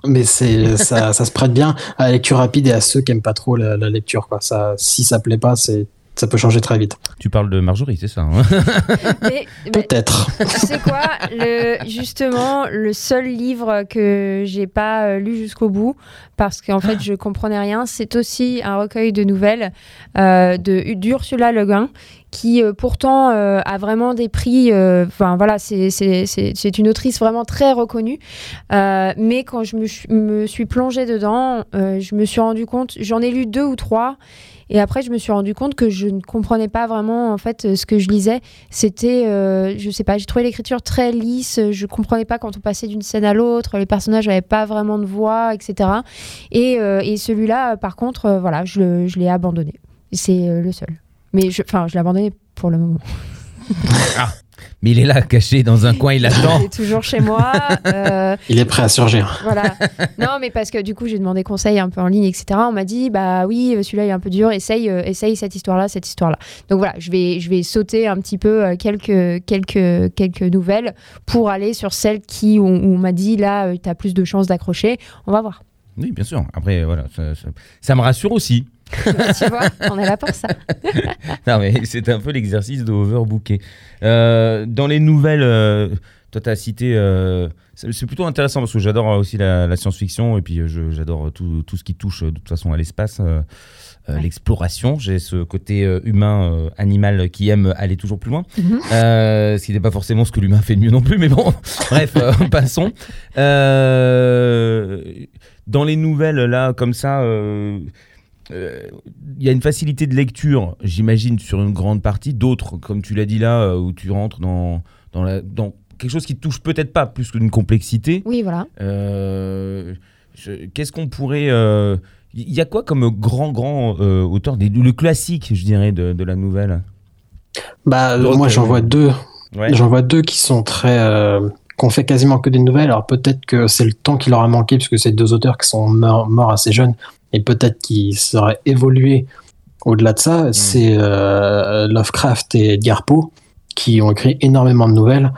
mais c'est ça, ça se prête bien à la lecture rapide et à ceux qui aiment pas trop la, la lecture. Quoi. Ça, si ça plaît pas, c'est ça peut changer très vite. Tu parles de Marjorie, c'est ça hein mais- Peut-être. tu sais quoi le, Justement, le seul livre que j'ai pas euh, lu jusqu'au bout, parce qu'en fait je comprenais rien, c'est aussi un recueil de nouvelles euh, de d'Ursula Le Guin, qui euh, pourtant euh, a vraiment des prix. euh, Enfin voilà, c'est- c'est c'est- c'est une autrice vraiment très reconnue. Euh, mais quand je me, suis- me suis plongée dedans, euh, je me suis rendu compte, j'en ai lu deux ou trois. Et après, je me suis rendu compte que je ne comprenais pas vraiment en fait ce que je lisais. C'était, euh, je sais pas, j'ai trouvé l'écriture très lisse. Je comprenais pas quand on passait d'une scène à l'autre. Les personnages n'avaient pas vraiment de voix, etc. Et, euh, et celui-là, par contre, euh, voilà, je, je l'ai abandonné. C'est euh, le seul. Mais je- enfin, je l'ai abandonné pour le moment. Mais il est là, caché dans un coin, il attend. Il est toujours chez moi. euh, Il est prêt à surgir. voilà. Non, mais parce que du coup, j'ai demandé conseil un peu en ligne, etc. On m'a dit, bah oui, celui-là il est un peu dur. Essaye, euh, essaye cette histoire-là, cette histoire-là. Donc voilà, je vais, je vais sauter un petit peu euh, quelques, quelques, quelques nouvelles pour aller sur celles qui où, où on m'a dit là, tu as plus de chances d'accrocher. On va voir. Oui, bien sûr. Après, voilà, ça, ça- ça me rassure aussi. Tu vois, on est là pour ça. Non, mais c'est un peu l'exercice de overbooker. Euh, dans les nouvelles, euh, toi, tu as cité. euh, c'est plutôt intéressant parce que j'adore aussi la, la science-fiction et puis j'adore tout, tout ce qui touche de toute façon à l'espace. Ouais. L'exploration, j'ai ce côté euh, humain, euh, animal qui aime aller toujours plus loin, Mhm. Euh, ce qui n'est pas forcément ce que l'humain fait de mieux non plus, mais bon, bref, passons. Dans les nouvelles, là, comme ça, il y a une facilité de lecture, j'imagine, sur une grande partie. D'autres, comme tu l'as dit là, euh, où tu rentres dans, dans, la, dans quelque chose qui te touche peut-être pas plus qu'une complexité. Oui, voilà. Euh, je- Qu'est-ce qu'on pourrait. euh, Il y a quoi comme grand, grand euh, auteur des, Le classique, je dirais, de, de la nouvelle? Bah, euh, moi, j'en euh, vois deux. Ouais. J'en vois deux qui sont très. Qu'on fait quasiment que des nouvelles. Alors peut-être que c'est le temps qui leur a manqué, puisque c'est deux auteurs qui sont morts, morts assez jeunes, et peut-être qu'ils seraient évolués au-delà de ça. C'est euh, Lovecraft et Edgar Poe qui ont écrit énormément de nouvelles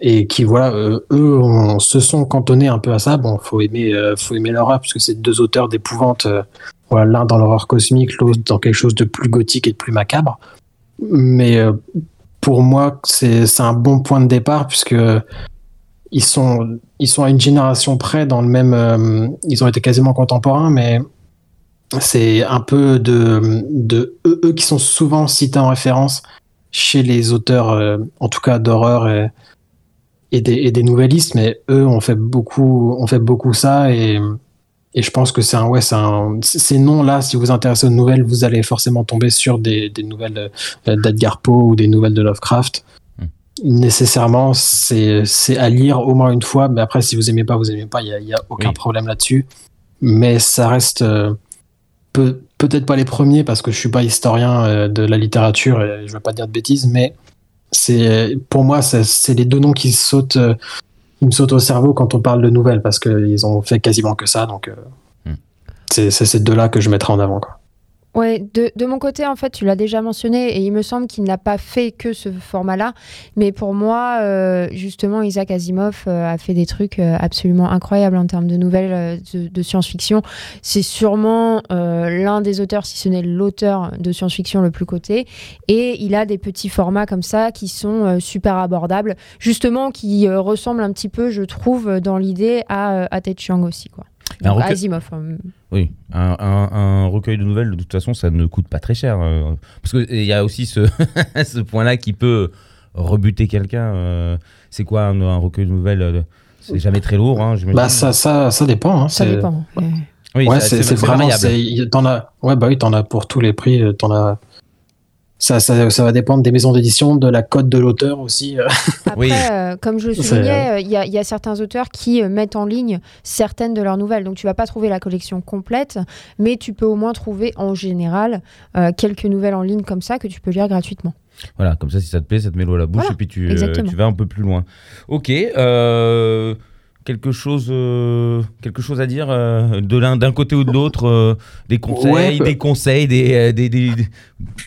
et qui, voilà, euh, eux on- se sont cantonnés un peu à ça. Bon, faut aimer, euh, faut aimer l'horreur, puisque c'est deux auteurs d'épouvante. euh, voilà, l'un dans l'horreur cosmique, l'autre dans quelque chose de plus gothique et de plus macabre. Mais euh, pour moi, c'est c'est un bon point de départ puisque ils sont, ils sont à une génération près dans le même. euh, ils ont été quasiment contemporains, mais c'est un peu de, de eux, qui sont souvent cités en référence chez les auteurs, euh, en tout cas d'horreur et, des, et des nouvellistes, mais eux ont fait beaucoup, ont fait beaucoup ça et, et je pense que c'est un, ouais, un, ces noms-là, si vous vous intéressez aux nouvelles, vous allez forcément tomber sur des, des nouvelles euh, d'Edgar Poe ou des nouvelles de Lovecraft. Nécessairement, c'est à lire au moins une fois, mais après, si vous aimez pas, vous aimez pas, il n'y a, il y a aucun Oui. problème là-dessus. Mais ça reste euh, peut- peut-être pas les premiers parce que je suis pas historien euh, de la littérature et je veux pas dire de bêtises, mais c'est pour moi, c'est les deux noms qui sautent, euh, qui me sautent au cerveau quand on parle de nouvelles parce qu'ils ont fait quasiment que ça, donc Hmm. c'est c'est ces deux-là que je mettrai en avant. Quoi. Ouais, de, de mon côté, en fait, tu l'as déjà mentionné, et il me semble qu'il n'a pas fait que ce format-là. Mais pour moi, euh, justement, Isaac Asimov euh, a fait des trucs euh, absolument incroyables en termes de nouvelles euh, de, de science-fiction. C'est sûrement euh, l'un des auteurs, si ce n'est l'auteur de science-fiction le plus coté. Et il a des petits formats comme ça qui sont euh, super abordables, justement, qui ressemblent un petit peu, je trouve, dans l'idée à, à Ted Chiang aussi. Quoi. Un recueil- Asimov. hein. Oui, un, un- un recueil de nouvelles, de toute façon, ça ne coûte pas très cher. euh, parce qu'il y a aussi ce, ce point-là qui peut rebuter quelqu'un. euh, c'est quoi un, un recueil de nouvelles euh, C'est jamais très lourd, hein. Bah ça, ça, ça dépend. hein, Ça dépend. ouais. Oui, ouais, c'est vraiment. T'en as. Ouais, bah oui, t'en as pour tous les prix. euh, T'en as. Ça, ça, ça va dépendre des maisons d'édition, de la cote de l'auteur aussi. euh. Après, Oui. euh, comme je le soulignais, euh, il y, a- il y a certains auteurs qui mettent en ligne certaines de leurs nouvelles. Donc, tu vas pas trouver la collection complète, mais tu peux au moins trouver en général euh, quelques nouvelles en ligne comme ça que tu peux lire gratuitement. Voilà, comme ça, si ça te plaît, ça te met l'eau à la bouche Voilà, et puis tu, vas un peu plus loin. Ok, euh, quelque, chose, euh, quelque chose à dire euh, de l'un d'un côté ou de l'autre euh, Des conseils, Ouais, des conseils, des, des, des- des-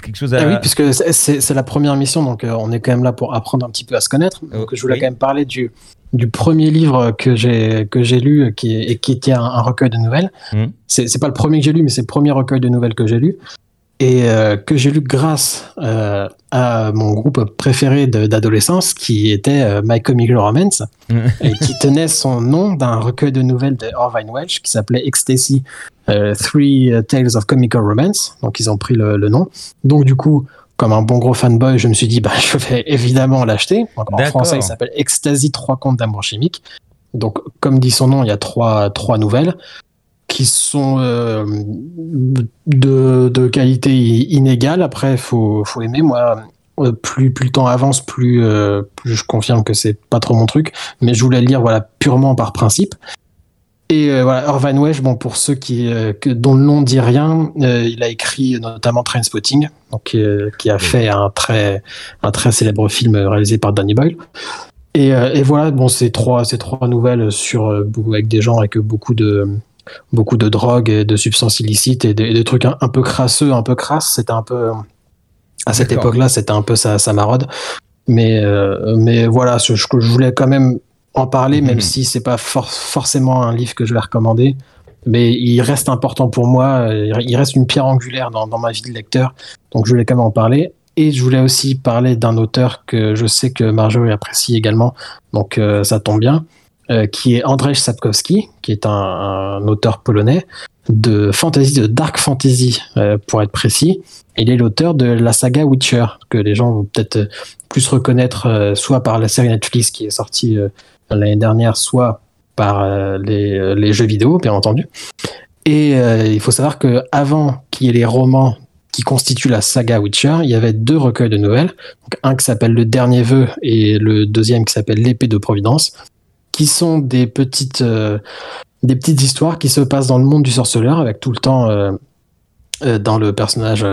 quelque chose à. Ah oui, puisque c'est- la première mission, donc on est quand même là pour apprendre un petit peu à se connaître. Donc Oh, je voulais oui. quand même parler du, du premier livre que j'ai que j'ai lu, qui, est- et qui était un, un recueil de nouvelles. C'est c'est pas le premier que j'ai lu, mais c'est le premier recueil de nouvelles que j'ai lu. Et euh, que j'ai lu grâce euh, à mon groupe préféré d'adolescence, qui était euh, My Chemical Romance, et qui tenait son nom d'un recueil de nouvelles de Orvine Welch qui s'appelait Ecstasy Three Tales of Comical Romance. Donc ils ont pris le, le nom. Donc du coup, comme un bon gros fanboy, je me suis dit, bah, je vais évidemment l'acheter. En français, il s'appelle Ecstasy, trois contes d'amour chimique. Donc, comme dit son nom, il y a trois, trois nouvelles qui sont euh, de, de, qualité inégale. Après, il faut, faut, aimer. Moi, euh, plus, plus le temps avance, plus, euh, plus je confirme que c'est pas trop mon truc. Mais je voulais le lire voilà, purement par principe. Et euh, voilà, Irvine Wesh, bon, pour ceux qui, que, dont le nom dit rien, il a écrit notamment Trainspotting, donc, qui a fait un très, un très célèbre film réalisé par Danny Boyle. Et, et voilà, bon, ces trois, ces trois nouvelles sur, avec des gens avec beaucoup de, beaucoup de drogues et de substances illicites et des, trucs un, peu crasseux, un peu crasses. C'était un peu, à cette époque-là, c'était un peu sa, sa marode. Mais, mais voilà, je, je voulais quand même en parler, même mhm. si c'est pas forcément un livre que je vais recommander. Mais il reste important pour moi, il reste une pierre angulaire dans, ma vie de lecteur, donc je voulais quand même en parler. Et je voulais aussi parler d'un auteur que je sais que Marjorie apprécie également, donc euh, ça tombe bien, euh, qui est Andrzej Sapkowski, qui est un, auteur polonais de fantasy, de dark fantasy euh, pour être précis. Il est l'auteur de la saga Witcher, que les gens vont peut-être plus reconnaître soit par la série Netflix qui est sortie l'année dernière, soit par euh, euh, les, jeux vidéo, bien entendu. Et euh, il faut savoir que avant qu'il y ait les romans qui constituent la saga Witcher, il y avait deux recueils de nouvelles. un qui s'appelle Le Dernier Vœu et le deuxième qui s'appelle L'Épée de Providence, qui sont des petites, des petites histoires qui se passent dans le monde du sorceleur, avec tout le temps dans le personnage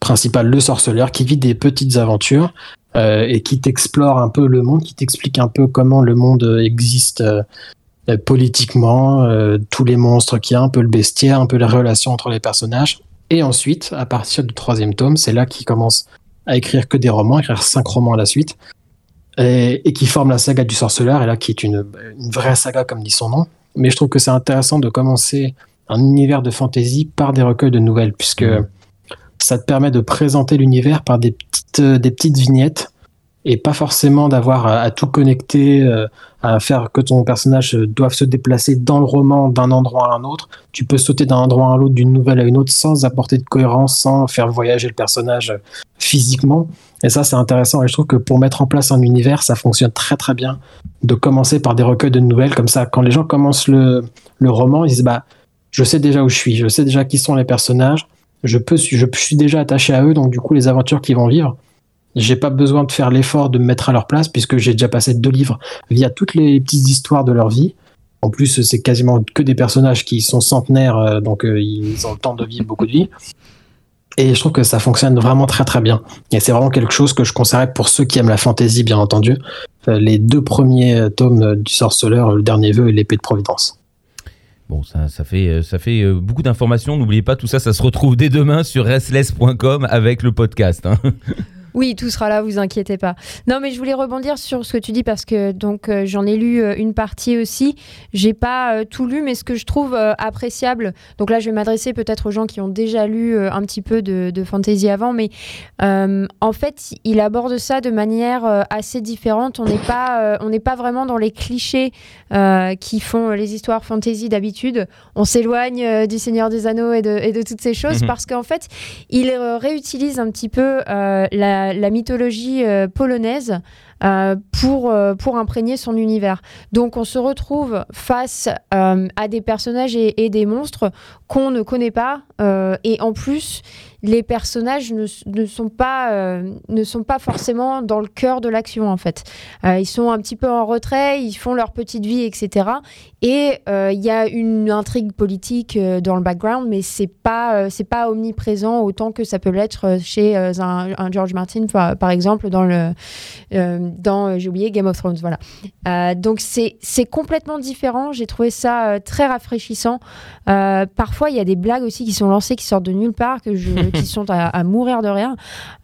principal, le sorceleur, qui vit des petites aventures euh, et qui t'explore un peu le monde, qui t'explique un peu comment le monde existe euh, politiquement, euh, tous les monstres qu'il y a, un peu le bestiaire, un peu les relations entre les personnages. Et ensuite, à partir du troisième tome, c'est là qu'il commence à écrire que des romans, écrire cinq romans à la suite, et, qui forme la saga du sorceleur, et là qui est une, une, vraie saga comme dit son nom. Mais je trouve que c'est intéressant de commencer un univers de fantasy par des recueils de nouvelles, puisque mmh ça te permet de présenter l'univers par des petites, euh, des petites vignettes et pas forcément d'avoir à, tout connecter, euh, à faire que ton personnage doive se déplacer dans le roman d'un endroit à un autre. Tu peux sauter d'un endroit à l'autre, d'une nouvelle à une autre, sans apporter de cohérence, sans faire voyager le personnage physiquement. Et ça, c'est intéressant. Et je trouve que pour mettre en place un univers, ça fonctionne très très bien de commencer par des recueils de nouvelles comme ça. Quand les gens commencent le, le roman, ils disent bah, je sais déjà où je suis, je sais déjà qui sont les personnages je peux, je suis déjà attaché à eux, donc du coup, les aventures qu'ils vont vivre, j'ai pas besoin de faire l'effort de me mettre à leur place puisque j'ai déjà passé deux livres via toutes les petites histoires de leur vie. En plus, c'est quasiment que des personnages qui sont centenaires, euh, donc euh, ils ont le temps de vivre beaucoup de vie. Et je trouve que ça fonctionne vraiment très très bien. Et c'est vraiment quelque chose que je conseillerais pour ceux qui aiment la fantasy, bien entendu. Euh, les deux premiers tomes du Sorceleur, le dernier vœu et l'épée de Providence. Bon, ça, ça fait, ça fait beaucoup d'informations. N'oubliez pas, tout ça, ça se retrouve dès demain sur restless.com avec le podcast. Hein. Oui, tout sera là, vous inquiétez pas. Non, mais je voulais rebondir sur ce que tu dis parce que donc euh, j'en ai lu euh, une partie aussi. J'ai pas euh, tout lu, mais ce que je trouve appréciable. Donc là, je vais m'adresser peut-être aux gens qui ont déjà lu un petit peu de, de fantasy avant, mais en fait, il aborde ça de manière assez différente. On n'est pas, on n'est pas vraiment dans les clichés qui font les histoires fantasy d'habitude. On s'éloigne du Seigneur des Anneaux et de, et de toutes ces choses mhm. parce qu'en fait, il réutilise un petit peu la la, mythologie euh, polonaise euh, pour, euh, pour imprégner son univers. Donc on se retrouve face à des personnages et, des monstres qu'on ne connaît pas et en plus les personnages ne, ne sont, pas, euh, ne sont pas forcément dans le cœur de l'action, en fait. Euh, ils sont un petit peu en retrait, ils font leur petite vie, etc. Et euh, il y a une intrigue politique dans le background, mais c'est pas, c'est pas omniprésent autant que ça peut l'être chez un, George Martin, par, exemple, dans, le, dans j'ai oublié, Game of Thrones. Voilà. donc c'est, complètement différent. J'ai trouvé ça très rafraîchissant. parfois, il y a des blagues aussi qui sont lancées, qui sortent de nulle part, que je qui sont à, mourir de rien.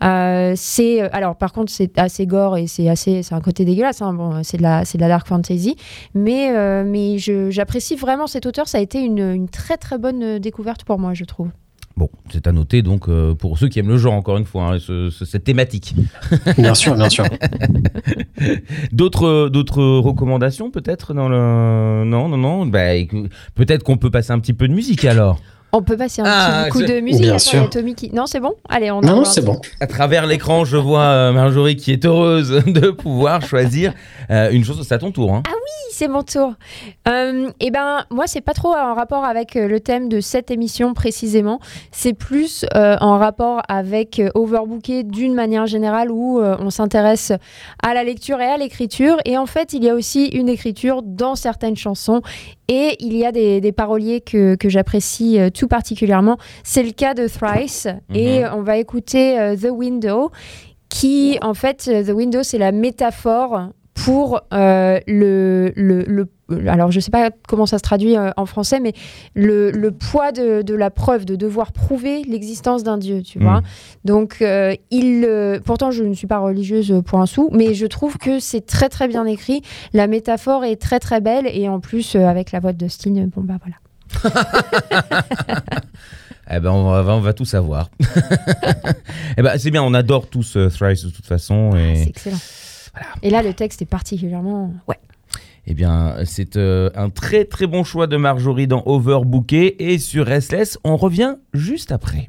Euh, c'est alors par contre c'est assez gore et c'est assez c'est un côté dégueulasse. Hein. Bon, c'est de la c'est de la dark fantasy, mais euh, mais j'apprécie vraiment cet auteur. Ça a été une, une, très très bonne découverte pour moi, je trouve. Bon, c'est à noter donc euh, pour ceux qui aiment le genre, encore une fois, hein, cette thématique. Bien sûr, bien sûr. d'autres, d'autres recommandations peut-être dans le. Non, non, non. Bah, peut-être qu'on peut passer un petit peu de musique alors. On peut passer un Ah, petit coup je- de musique. Bien sûr. Tommy qui... Non, c'est bon Allez, on Non, c'est bon. À travers l'écran, je vois euh, Marjorie qui est heureuse de pouvoir choisir euh, une chose. C'est à ton tour. Hein. c'est mon tour. Euh, et ben, moi, c'est pas trop en rapport avec euh, le thème de cette émission précisément. C'est plus euh, en rapport avec Overbooké d'une manière générale où euh, on s'intéresse à la lecture et à l'écriture. Et en fait, il y a aussi une écriture dans certaines chansons. Et il y a des, des paroliers que, que j'apprécie euh, tout particulièrement. C'est le cas de Thrice. Et Mhm. on va écouter euh, The Window qui, en fait, euh, The Window, c'est la métaphore pour euh, le, le, le- Alors, je sais pas comment ça se traduit euh, en français, mais le, le poids de, de la preuve, de devoir prouver l'existence d'un Dieu, tu vois. Mm. Donc, euh, il. euh, pourtant, je ne suis pas religieuse pour un sou, mais je trouve que c'est très, très bien écrit. La métaphore est très, très belle. Et en plus, euh, avec la voix de Dustin, bon, bah voilà. Eh ben, on va, on va tout savoir. eh ben, c'est bien, on adore tous euh, Thrice de toute façon. Ah, Et... c'est excellent. Et là, le texte est particulièrement. Ouais. Eh bien, c'est euh, un très très bon choix de Marjorie dans Overbooké et sur Restless. On revient juste après.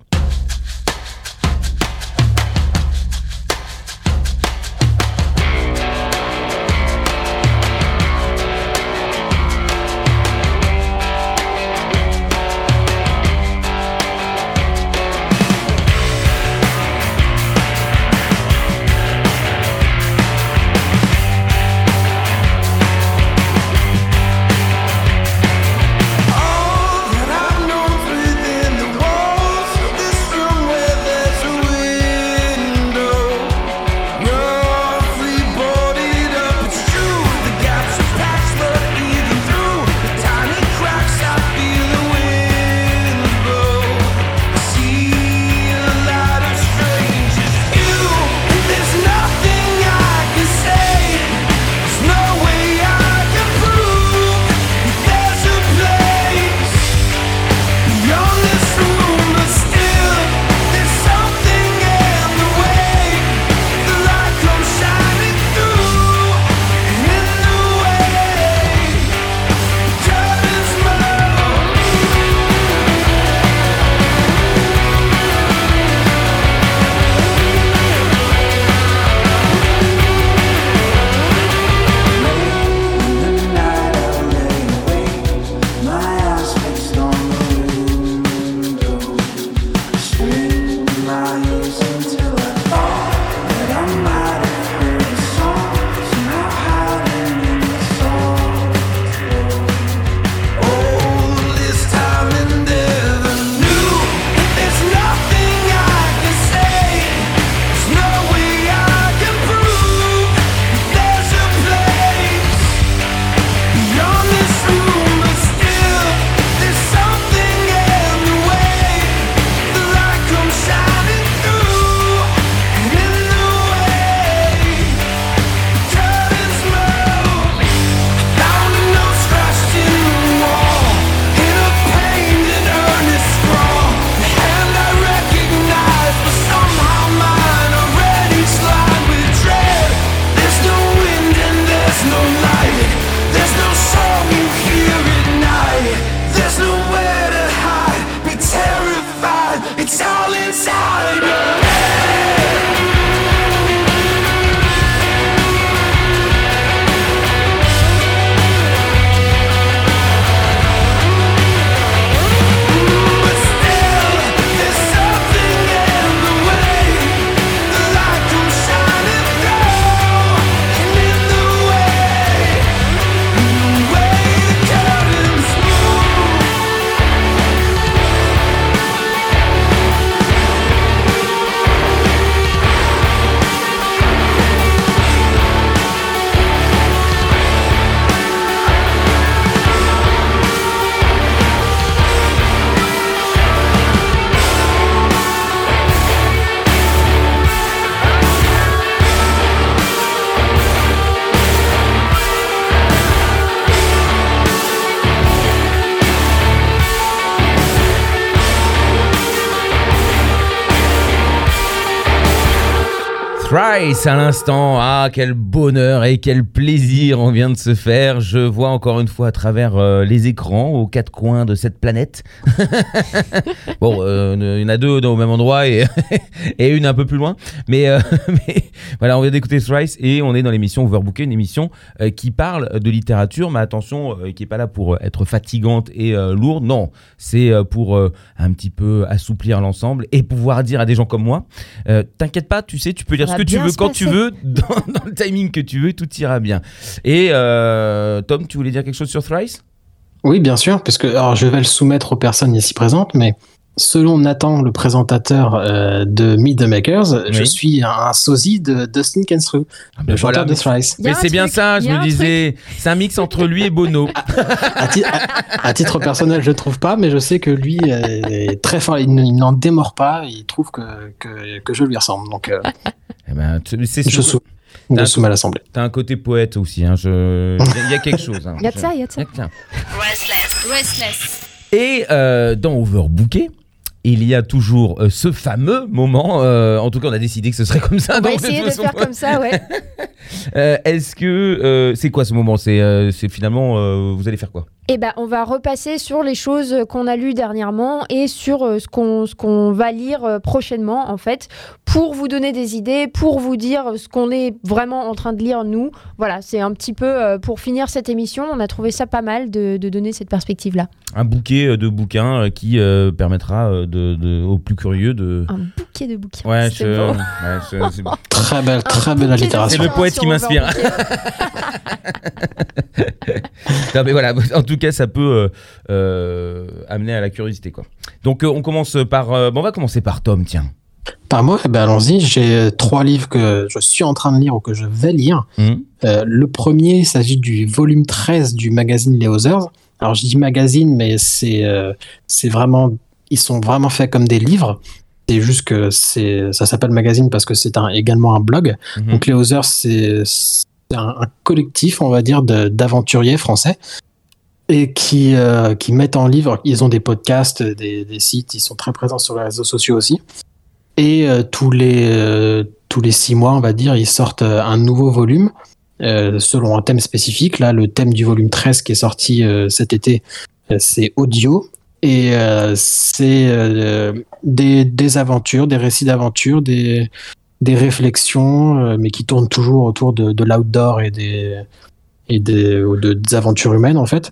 Thrice à l'instant. Ah, quel bonheur et quel plaisir on vient de se faire. Je vois encore une fois à travers euh, les écrans aux quatre coins de cette planète. bon, euh, il y en a deux au même endroit et, et une un peu plus loin. Mais, euh, mais voilà, on vient d'écouter Thrice et on est dans l'émission Overbooké, une émission euh, qui parle de littérature, mais attention, qui est pas là pour être fatigante et lourde. Non, c'est pour un petit peu assouplir l'ensemble et pouvoir dire à des gens comme moi, t'inquiète pas, tu sais, tu peux dire ce que tu veux quand tu veux, dans, dans le timing que tu veux, tout ira bien. Et euh, Tom, tu voulais dire quelque chose sur Thrice? Oui, bien sûr, parce que alors, je vais le soumettre aux personnes ici présentes, mais selon Nathan, le présentateur euh, de Meet the Makers, je suis un, sosie de Dustin Kensrue, Ah ben le chanteur voilà. de Thrice. Mais c'est bien ça, je me disais. C'est un mix entre lui et Bono. À, ti- à- à titre personnel, je le trouve pas, mais je sais que lui est très fort. Il, n'en démord pas. Il trouve que, que, que je lui ressemble. Donc, euh, Eh ben, je sou- je T'as- soumets à l'Assemblée. T'as un côté poète aussi. hein, je- Il y a- quelque chose. hein. Il y a de ça, il y a de ça. Restless. Restless. Et euh, dans Overbooké, il y a toujours euh, ce fameux moment. euh, en tout cas, on a décidé que ce serait comme ça. On va de essayer de façon, faire comme ça, ouais. euh, Est-ce que euh, c'est quoi ce moment? C'est euh, finalement euh, vous allez faire quoi? Eh ben, on va repasser sur les choses qu'on a lues dernièrement et sur euh, ce qu'on ce qu'on va lire euh, prochainement, en fait, pour vous donner des idées, pour vous dire ce qu'on est vraiment en train de lire, nous. Voilà, c'est un petit peu euh, pour finir cette émission. On a trouvé ça pas mal de, de donner cette perspective-là. Un bouquet de bouquins qui euh, permettra de, de- aux plus curieux de. Un bouquet de bouquins. Ouais, c'est je- beau. ouais, je- c'est- Très belle, très Un belle allitération. C'est le poète qui m'inspire. Non, mais voilà, en tout cas, ça peut euh, euh, amener à la curiosité, quoi. Donc, euh, on commence par. bon, on va commencer par Tom, tiens. Par moi, eh ben, allons-y. J'ai trois livres que je suis en train de lire ou que je vais lire. Hum Euh, le premier, il s'agit du volume 13 du magazine Les Others. Alors, je dis magazine, mais c'est euh, c'est vraiment. Ils sont vraiment faits comme des livres. C'est juste que c'est ça s'appelle magazine parce que c'est un, également un blog. Mhm. Donc, Les Others, c'est un, un collectif, on va dire, d'aventuriers français et qui, euh, qui mettent en livre. Ils ont des podcasts, des, des sites, ils sont très présents sur les réseaux sociaux aussi. Et euh, tous, les, euh, tous les six mois, on va dire, ils sortent euh, un nouveau volume euh, selon un thème spécifique. Là, le thème du volume 13 qui est sorti euh, cet été, c'est audio. Et c'est des, des aventures, des récits d'aventures, des, des réflexions, mais qui tournent toujours autour de, de l'outdoor et, des, et des, ou de- des aventures humaines, en fait.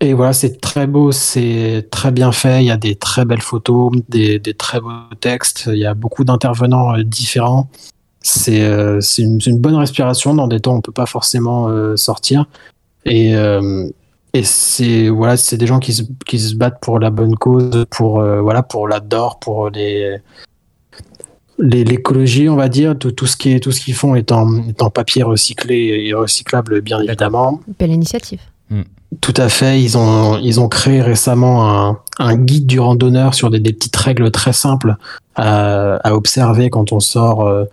Et voilà, c'est très beau, c'est très bien fait. Il y a des très belles photos, des, des très beaux textes. Il y a beaucoup d'intervenants euh, différents. C'est euh, c'est une, bonne respiration dans des temps où on peut pas forcément euh, sortir. Et, euh, et c'est voilà, c'est des gens qui se, qui se battent pour la bonne cause, pour euh, voilà, pour l'adore, pour les l'écologie, on va dire, tout, tout ce qui est tout ce qu'ils font est en, est en papier recyclé et recyclable, bien évidemment. Belle initiative. Tout à fait. Ils ont, ils ont créé récemment un, un guide du randonneur sur des, des petites règles très simples à, à observer quand on sort euh,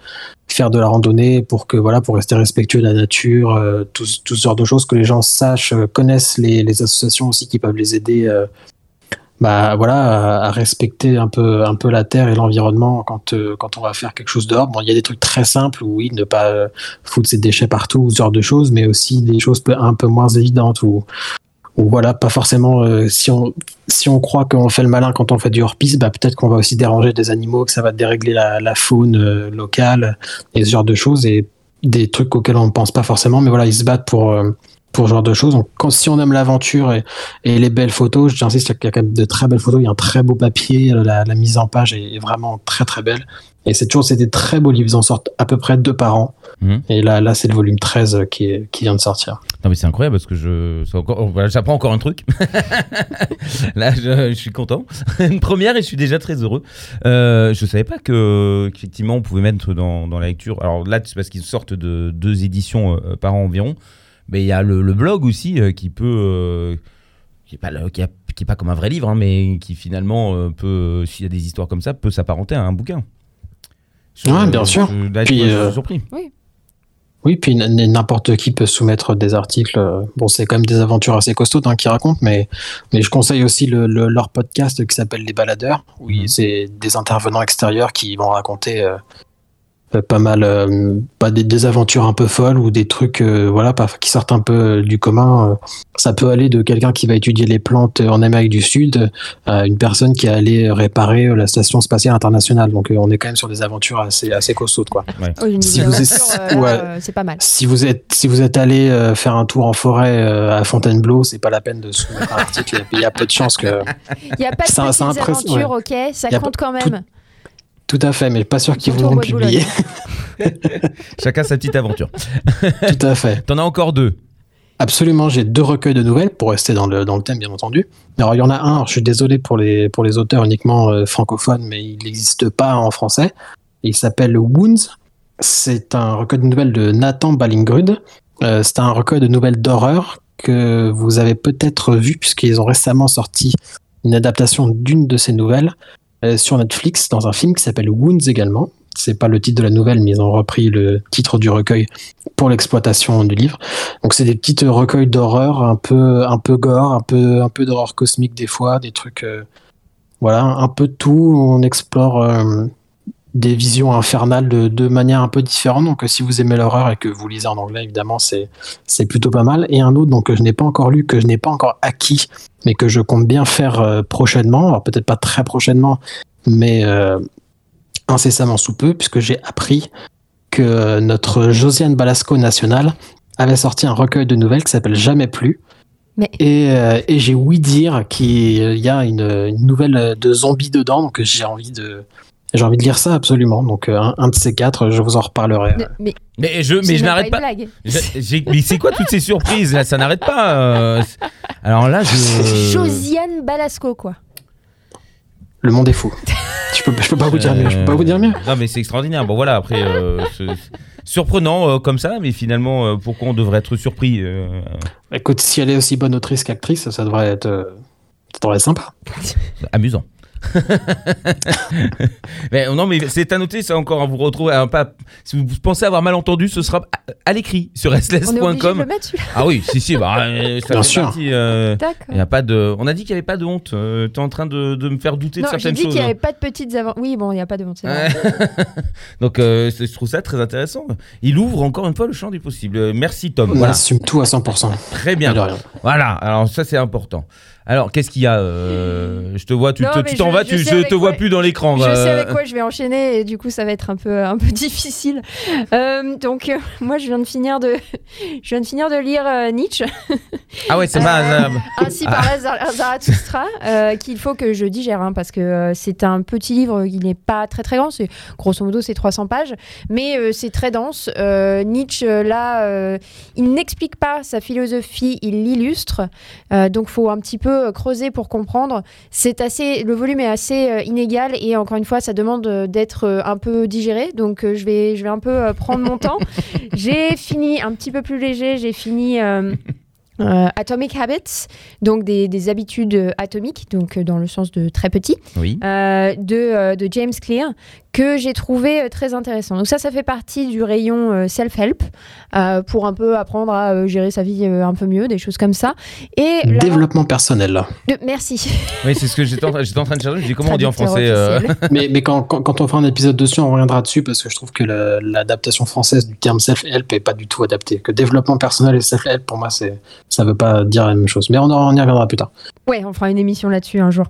faire de la randonnée pour que voilà pour rester respectueux de la nature, euh, tout, tout de choses que les gens sachent, euh, connaissent les, les associations aussi qui peuvent les aider. euh, bah voilà, à, respecter un peu, un peu la terre et l'environnement quand, euh, quand on va faire quelque chose dehors. Bon, il y a des trucs très simples, oui, ne pas euh, foutre ses déchets partout, ce genre de choses, mais aussi des choses un peu moins évidentes ou, ou voilà, pas forcément. euh, si on si on croit qu'on fait le malin quand on fait du hors-piste, bah peut-être qu'on va aussi déranger des animaux, que ça va dérégler la, faune locale et ce genre de choses et des trucs auxquels on ne pense pas forcément, mais voilà, ils se battent pour pour ce genre de choses. Donc, quand, si on aime l'aventure et, et les belles photos, j'insiste, il y a quand même de très belles photos. Il y a un très beau papier, la, la mise en page est, est vraiment très très belle. Et c'est toujours, c'est des très beaux livres. Ils en sortent à peu près deux par an. Mhm. Et là, là, c'est le volume 13 qui, est- qui vient de sortir. Non mais c'est incroyable parce que je c'est encore voilà, j'apprends encore un truc. Là je, je suis content. Une première et je suis déjà très heureux. Euh, je savais pas que qu'effectivement on pouvait mettre dans, dans la lecture. Alors là c'est parce qu'ils sortent de deux éditions euh, par an environ. Mais il y a le, le blog aussi euh, qui peut euh, qui est pas le- qui, a- qui est pas comme un vrai livre hein, mais qui finalement euh, peut s'il y a des histoires comme ça peut s'apparenter à un bouquin. Je- Ouais, bien sûr. je- là, Puis, je suis euh, surpris. Oui, puis n- n'importe qui peut soumettre des articles. Bon, c'est quand même des aventures assez costaudes hein, qu'ils racontent, mais, mais je conseille aussi le, le- leur podcast qui s'appelle Les Baladeurs, où Mhm. c'est des intervenants extérieurs qui vont raconter euh, pas mal, euh, pas des, des aventures un peu folles ou des trucs, euh, voilà, pas, qui sortent un peu du commun. euh. ça peut aller de quelqu'un qui va étudier les plantes en Amérique du Sud à une personne qui est allée réparer euh, la station spatiale internationale. Donc euh, on est quand même sur des aventures assez, assez costaudes, quoi. Si vous êtes- euh, ouais. euh, c'est pas mal. Si vous êtes, si vous êtes allé euh, faire un tour en forêt euh, à Fontainebleau, c'est pas la peine de soumettre un article. Il y a peu de chances que. Il n'y a pas de Ça- petites ok Ça Y compte quand même. Tout à fait, mais pas sûr qu'ils Boulogne. publier. Chacun sa petite aventure. Tout à fait. T'en as encore deux. Absolument, j'ai deux recueils de nouvelles pour rester dans le, dans le thème, bien entendu. Alors, il y en a un, alors, je suis désolé pour les, pour les auteurs uniquement euh, francophones, mais il n'existe pas en français. Il s'appelle Wounds. C'est un recueil de nouvelles de Nathan Ballingrud. Euh, c'est un recueil de nouvelles d'horreur que vous avez peut-être vu, puisqu'ils ont récemment sorti une adaptation d'une de ces nouvelles euh, sur Netflix dans un film qui s'appelle Wounds également. C'est pas le titre de la nouvelle, mais ils ont repris le titre du recueil pour l'exploitation du livre. Donc c'est des petites recueils d'horreur un peu un peu gore, un peu un peu d'horreur cosmique des fois, des trucs euh, voilà, un peu de tout, on explore euh, des visions infernales de, de manière un peu différente. Donc euh, si vous aimez l'horreur et que vous lisez en anglais évidemment, c'est c'est plutôt pas mal et un autre donc que je n'ai pas encore lu, que je n'ai pas encore acquis mais que je compte bien faire euh, prochainement, alors peut-être pas très prochainement mais euh, incessamment sous peu puisque j'ai appris que notre Josiane Balasco nationale avait sorti un recueil de nouvelles qui s'appelle Jamais plus. Mais- Et, euh, et j'ai ouï dire qu'il y a une, une nouvelle de zombies dedans, donc j'ai envie de j'ai envie de lire ça absolument. Donc euh, un, un de ces quatre, je vous en reparlerai. Ne- Mais, Mais je, mais je n'arrête pas. mais c'est quoi toutes ces surprises là? Ça n'arrête pas. euh, Alors là, je. Josiane Balasco, quoi. Le monde est fou. je peux, je peux pas vous dire mieux. Je peux pas vous dire mieux. Euh, Non, mais c'est extraordinaire. Bon, voilà, après, euh, c'est- surprenant euh, comme ça, mais finalement, euh, pourquoi on devrait être surpris euh, Écoute, si elle est aussi bonne autrice qu'actrice, ça devrait être, euh, ça devrait être sympa. Amusant. mais non, mais c'est à noter, c'est encore à vous retrouver. à pas, si vous pensez avoir mal entendu, ce sera à, à l'écrit sur On est obligé de le sls.com. mettre celui-là. Ah oui, si, si, bah, euh, ça Bien fait sûr. partie, euh, il y a pas de... On a dit qu'il n'y avait pas de honte. Euh, T'es en train de, de me faire douter Non, de j'ai certaines dit choses. qu'il n'y hein. avait pas de petites aventures. Oui, bon, il n'y a pas de honte. Donc euh, je trouve ça très intéressant. Il ouvre encore une fois le champ du possible. Euh, Merci Tom. On Voilà, assume tout à 100%. très bien. Voilà, alors ça c'est important. Alors qu'est-ce qu'il y a euh, Je te vois, tu Non, te- tu t'en je- vas, je tu, je te vois plus dans l'écran. Je euh. sais avec quoi je vais enchaîner et du coup ça va être un peu un peu difficile. Euh, donc euh, moi je viens de finir de je viens de finir de lire Nietzsche Ah ouais, c'est pas ainsi par Zar- Zarathustra qu'il faut que je digère hein, parce que c'est un petit livre il n'est pas très très grand c'est grosso modo c'est 300 pages mais c'est très dense Nietzsche là il n'explique pas sa philosophie il l'illustre donc faut un petit peu euh, creuser pour comprendre. C'est assez le volume est assez euh, inégal et encore une fois ça demande euh, d'être un peu digéré. Donc je vais je vais un peu prendre mon temps. J'ai fini un petit peu plus léger. J'ai fini euh, euh, Atomic Habits, donc des, des habitudes euh, atomiques, donc euh, dans le sens de très petit, Oui. de, de James Clear, que j'ai trouvé euh, très intéressant. Donc ça, ça fait partie du rayon euh, self-help, euh, pour un peu apprendre à euh, gérer sa vie euh, un peu mieux, des choses comme ça. Et Développement personnel, de- Merci. Oui, c'est ce que j'étais en, train- j'étais en train de chercher. Je dis comment on dit en français euh, mais mais quand, quand, quand on fera un épisode dessus, on reviendra dessus parce que je trouve que la- l'adaptation française du terme self-help est pas du tout adaptée. Que développement personnel et self-help, pour moi, c'est ça veut pas dire la même chose. Mais on, en- on y reviendra plus tard. Ouais, on fera une émission là-dessus un jour.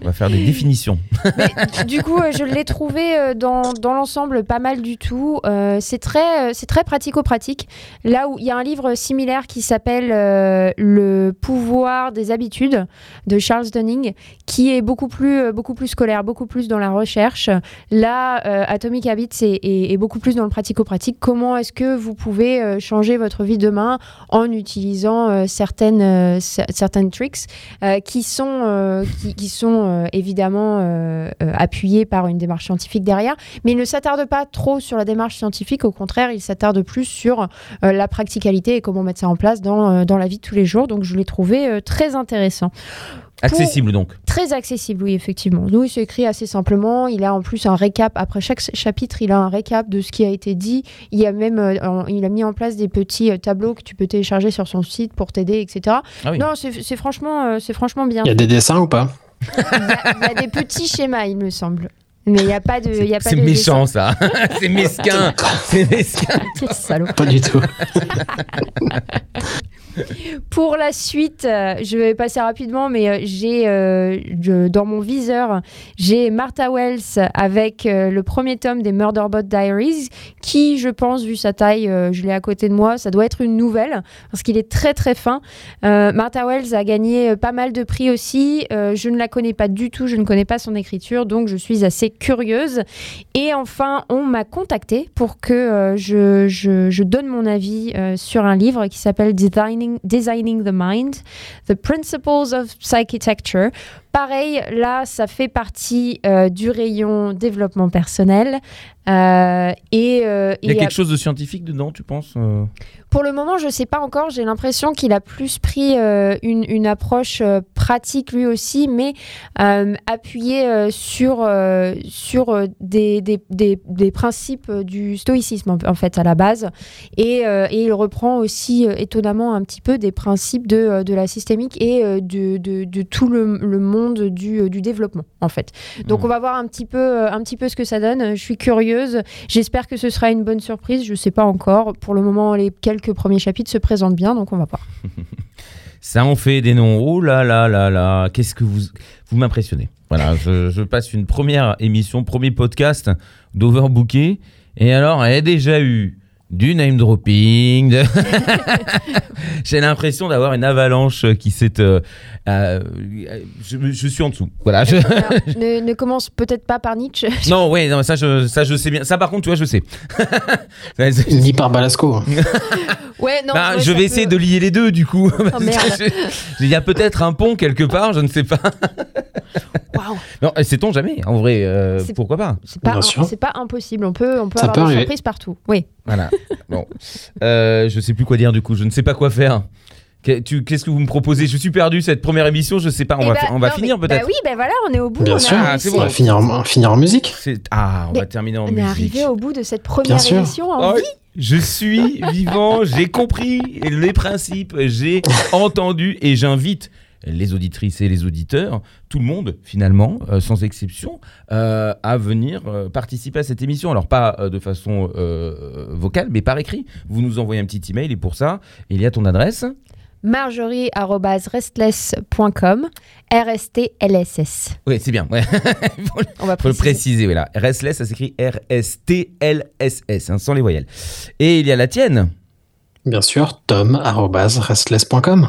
On va faire des définitions. Mais du coup, euh, je l'ai trouvé euh, dans, dans l'ensemble pas mal du tout. Euh, c'est très, euh, c'est très pratico-pratique. Là où il y a un livre similaire qui s'appelle euh, Le pouvoir des habitudes de Charles Dunning, qui est beaucoup plus, euh, beaucoup plus scolaire, beaucoup plus dans la recherche. Là, euh, Atomic Habits est, beaucoup plus dans le pratico-pratique. Comment est-ce que vous pouvez euh, changer votre vie demain en utilisant euh, certaines, euh, cer- certaines tricks euh, qui sont, euh, qui, sont euh, évidemment euh, euh, appuyés par une démarche scientifique derrière, mais il ne s'attarde pas trop sur la démarche scientifique, au contraire, il s'attarde plus sur euh, la practicalité et comment mettre ça en place dans, euh, dans la vie de tous les jours. Donc je l'ai trouvé euh, très intéressant. Accessible donc. Très accessible, oui, effectivement. Nous, c'est écrit assez simplement. Il a en plus un récap. Après chaque chapitre, il a un récap de ce qui a été dit. Il, a même, euh, il a mis en place des petits euh, tableaux que tu peux télécharger sur son site pour t'aider, etc. Ah oui. Non, c'est c'est franchement, euh, c'est franchement bien. Il y a des dessins ou pas? Il y, a, il y a des petits schémas, il me semble. Mais il n'y a pas de. y a pas C'est de méchant ça. c'est mesquin. C'est mesquin. Quel salaud. Pas du tout. Pour la suite, euh, je vais passer rapidement, mais euh, j'ai euh, dans mon viseur, j'ai Martha Wells avec le premier tome des Murderbot Diaries, qui, je pense, vu sa taille, je l'ai à côté de moi, ça doit être une nouvelle, parce qu'il est très très fin. Martha Wells a gagné pas mal de prix aussi. Je ne la connais pas du tout, je ne connais pas son écriture, donc je suis assez curieuse. Et enfin, on m'a contacté pour que je, donne mon avis sur un livre qui s'appelle Designing, Designing the Mind, The Principles of Psychitecture. Pareil, là, ça fait partie euh, du rayon développement personnel. Euh, et, euh, Il y a et quelque chose de scientifique dedans, tu penses pour le moment, je ne sais pas encore. J'ai l'impression qu'il a plus pris une, une approche pratique lui aussi, mais appuyé euh, sur, sur des, des, des- des principes du stoïcisme en, fait à la base. Et, et il reprend aussi étonnamment un petit peu des principes de, de la systémique et de, de, de tout le, le monde du, euh, du développement en fait. Donc Mhm. on va voir un petit peu, euh, un petit peu ce que ça donne. Je suis curieuse. J'espère que ce sera une bonne surprise. Je ne sais pas encore. Pour le moment, les quelques premiers chapitres se présentent bien, donc on va voir. Ça en fait des noms. Oh là là là là. Qu'est-ce que vous. Vous m'impressionnez. Voilà, je, je passe une première émission, premier podcast d'Overbooké. Et alors, elle a déjà eu du name dropping. de- J'ai l'impression d'avoir une avalanche qui s'est. euh, euh, je, je suis en dessous. Voilà. je- Alors, ne, ne commence peut-être pas par Nietzsche. Non, ouais, non, ça je, ça je sais bien. Ça par contre, tu vois, je sais. Ni par Balasco. Ouais, non. Bah, ouais, je vais essayer peut- de lier les deux du coup. Je- Il y a peut-être un pont quelque part, je ne sais pas. Waouh. Non, sait-on jamais, en vrai, euh, C'est- pourquoi pas? C'est pas, Bien un- sûr. c'est pas impossible. On peut, on peut Ça avoir peut des arriver. surprises partout. Oui. Voilà. Bon. Euh, je sais plus quoi dire du coup, je ne sais pas quoi faire. Qu'est-ce que vous me proposez? Je suis perdu cette première émission, je sais pas, on Eh va, bah, on va non, finir mais- peut-être. Bah oui, ben voilà, on est au bout. Bien on a sûr. Ah, c'est On bon. va finir en, finir en musique. C'est- Ah, on Mais va terminer en On est musique. arrivé au bout de cette première sûr. émission en Oh, vie. je suis vivant, j'ai compris les principes, j'ai entendu et j'invite les auditrices et les auditeurs, tout le monde finalement, euh, sans exception, euh, à venir euh, participer à cette émission. Alors pas euh, de façon euh, vocale, mais par écrit. Vous nous envoyez un petit email et pour ça, il y a ton adresse. Marjorie.restless.com R-S-T-L-S-S. Oui, c'est bien. Ouais. faut, le- On va faut le préciser. préciser. Voilà. Restless, ça s'écrit R-S-T-L-S-S, hein, sans les voyelles. Et il y a la tienne. Bien sûr, tom.restless.com.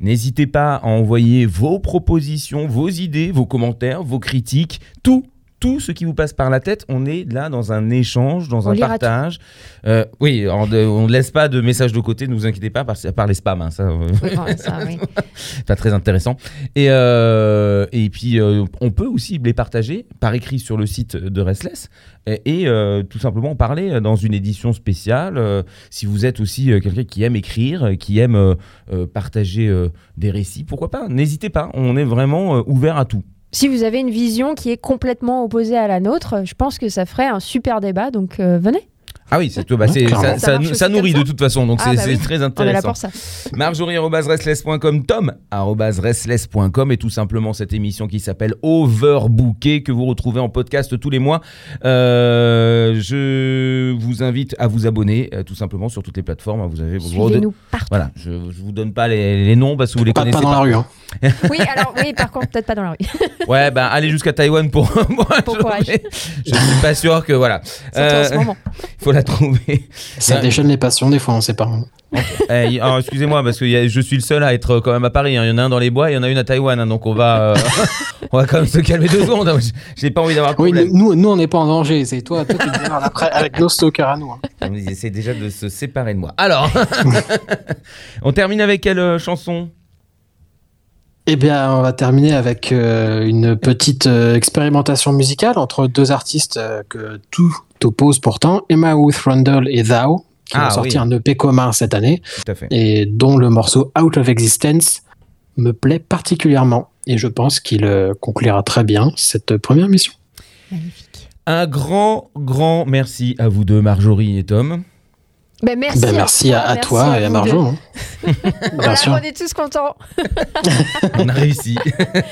N'hésitez pas à envoyer vos propositions, vos idées, vos commentaires, vos critiques, tout. Tout ce qui vous passe par la tête, on est là dans un échange, dans On un partage. Euh, oui, on ne laisse pas de messages de côté, ne vous inquiétez pas, par, les spams, hein, ça, euh, Oui, bon, ça, oui. c'est pas très intéressant. Et, euh, et puis, euh, on peut aussi les partager par écrit sur le site de Restless et, et, euh, tout simplement en parler dans une édition spéciale. euh, si vous êtes aussi euh, quelqu'un qui aime écrire, euh, qui aime euh, euh, partager euh, des récits, pourquoi pas N'hésitez pas, on est vraiment euh, ouvert à tout. Si vous avez une vision qui est complètement opposée à la nôtre, je pense que ça ferait un super débat, donc euh, venez. Ah oui, c'est, bah, c'est- ça, Ça ça- marche aussi ça nourrit de toute façon, donc Ah c'est, bah c'est oui, très On est là intéressant. pour ça. Marjorie.restless.com, Tom.restless.com et tout simplement cette émission qui s'appelle Overbooké que vous retrouvez en podcast tous les mois. Euh, je vous invite à vous abonner euh, tout simplement sur toutes les plateformes. Vous avez vos droits de-. Voilà, je, je vous donne pas les, les noms parce que vous les Pas, connaissez pas dans la rue. hein. Oui, alors, oui, par contre, peut-être pas dans la rue. Ouais, bah allez jusqu'à Taïwan pour moi. Bon je- courage. Je suis pas sûr que voilà. Surtout en ce Euh, moment. faut la trouver. Ça déchaîne les passions des fois, on sait pas. Eh, alors, excusez-moi parce que y a- je suis le seul à être euh, quand même à Paris. hein. Il y en a un dans les bois, il y en a une à Taïwan, hein, donc on va, euh, on va quand même se calmer deux secondes. hein. J'ai pas envie d'avoir de Oui, problème. nous, nous on n'est pas en danger. C'est toi, toi tu te démerdes après avec nos stalkers à nous. hein. Ils essaient déjà de se séparer de moi. Alors, on termine avec quelle euh, chanson? Eh bien, on va terminer avec euh, une petite euh, expérimentation musicale entre deux artistes euh, que tout oppose pourtant, Emma Ruth Rundle et Thou, qui Ah, ont sorti oui. un EP commun cette année, Tout à fait. et dont le morceau Out of Existence me plaît particulièrement. Et je pense qu'il euh, conclura très bien cette première mission. Magnifique. Un grand, grand merci à vous deux, Marjorie et Tom. Ben, merci, Ben, merci à, à merci toi et à Marjo. hein. Bien Voilà, sûr. on est tous contents. On a réussi.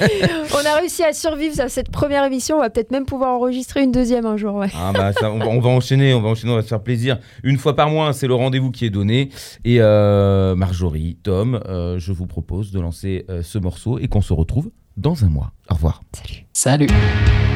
On a réussi à survivre à cette première émission. On va peut-être même pouvoir enregistrer une deuxième un jour. Ouais. Ah bah ça, on, va, on va enchaîner, on va enchaîner, on va se faire plaisir. Une fois par mois, c'est le rendez-vous qui est donné. Et euh, Marjorie, Tom, euh, je vous propose de lancer euh, ce morceau et qu'on se retrouve dans un mois. Au revoir. Salut. Salut.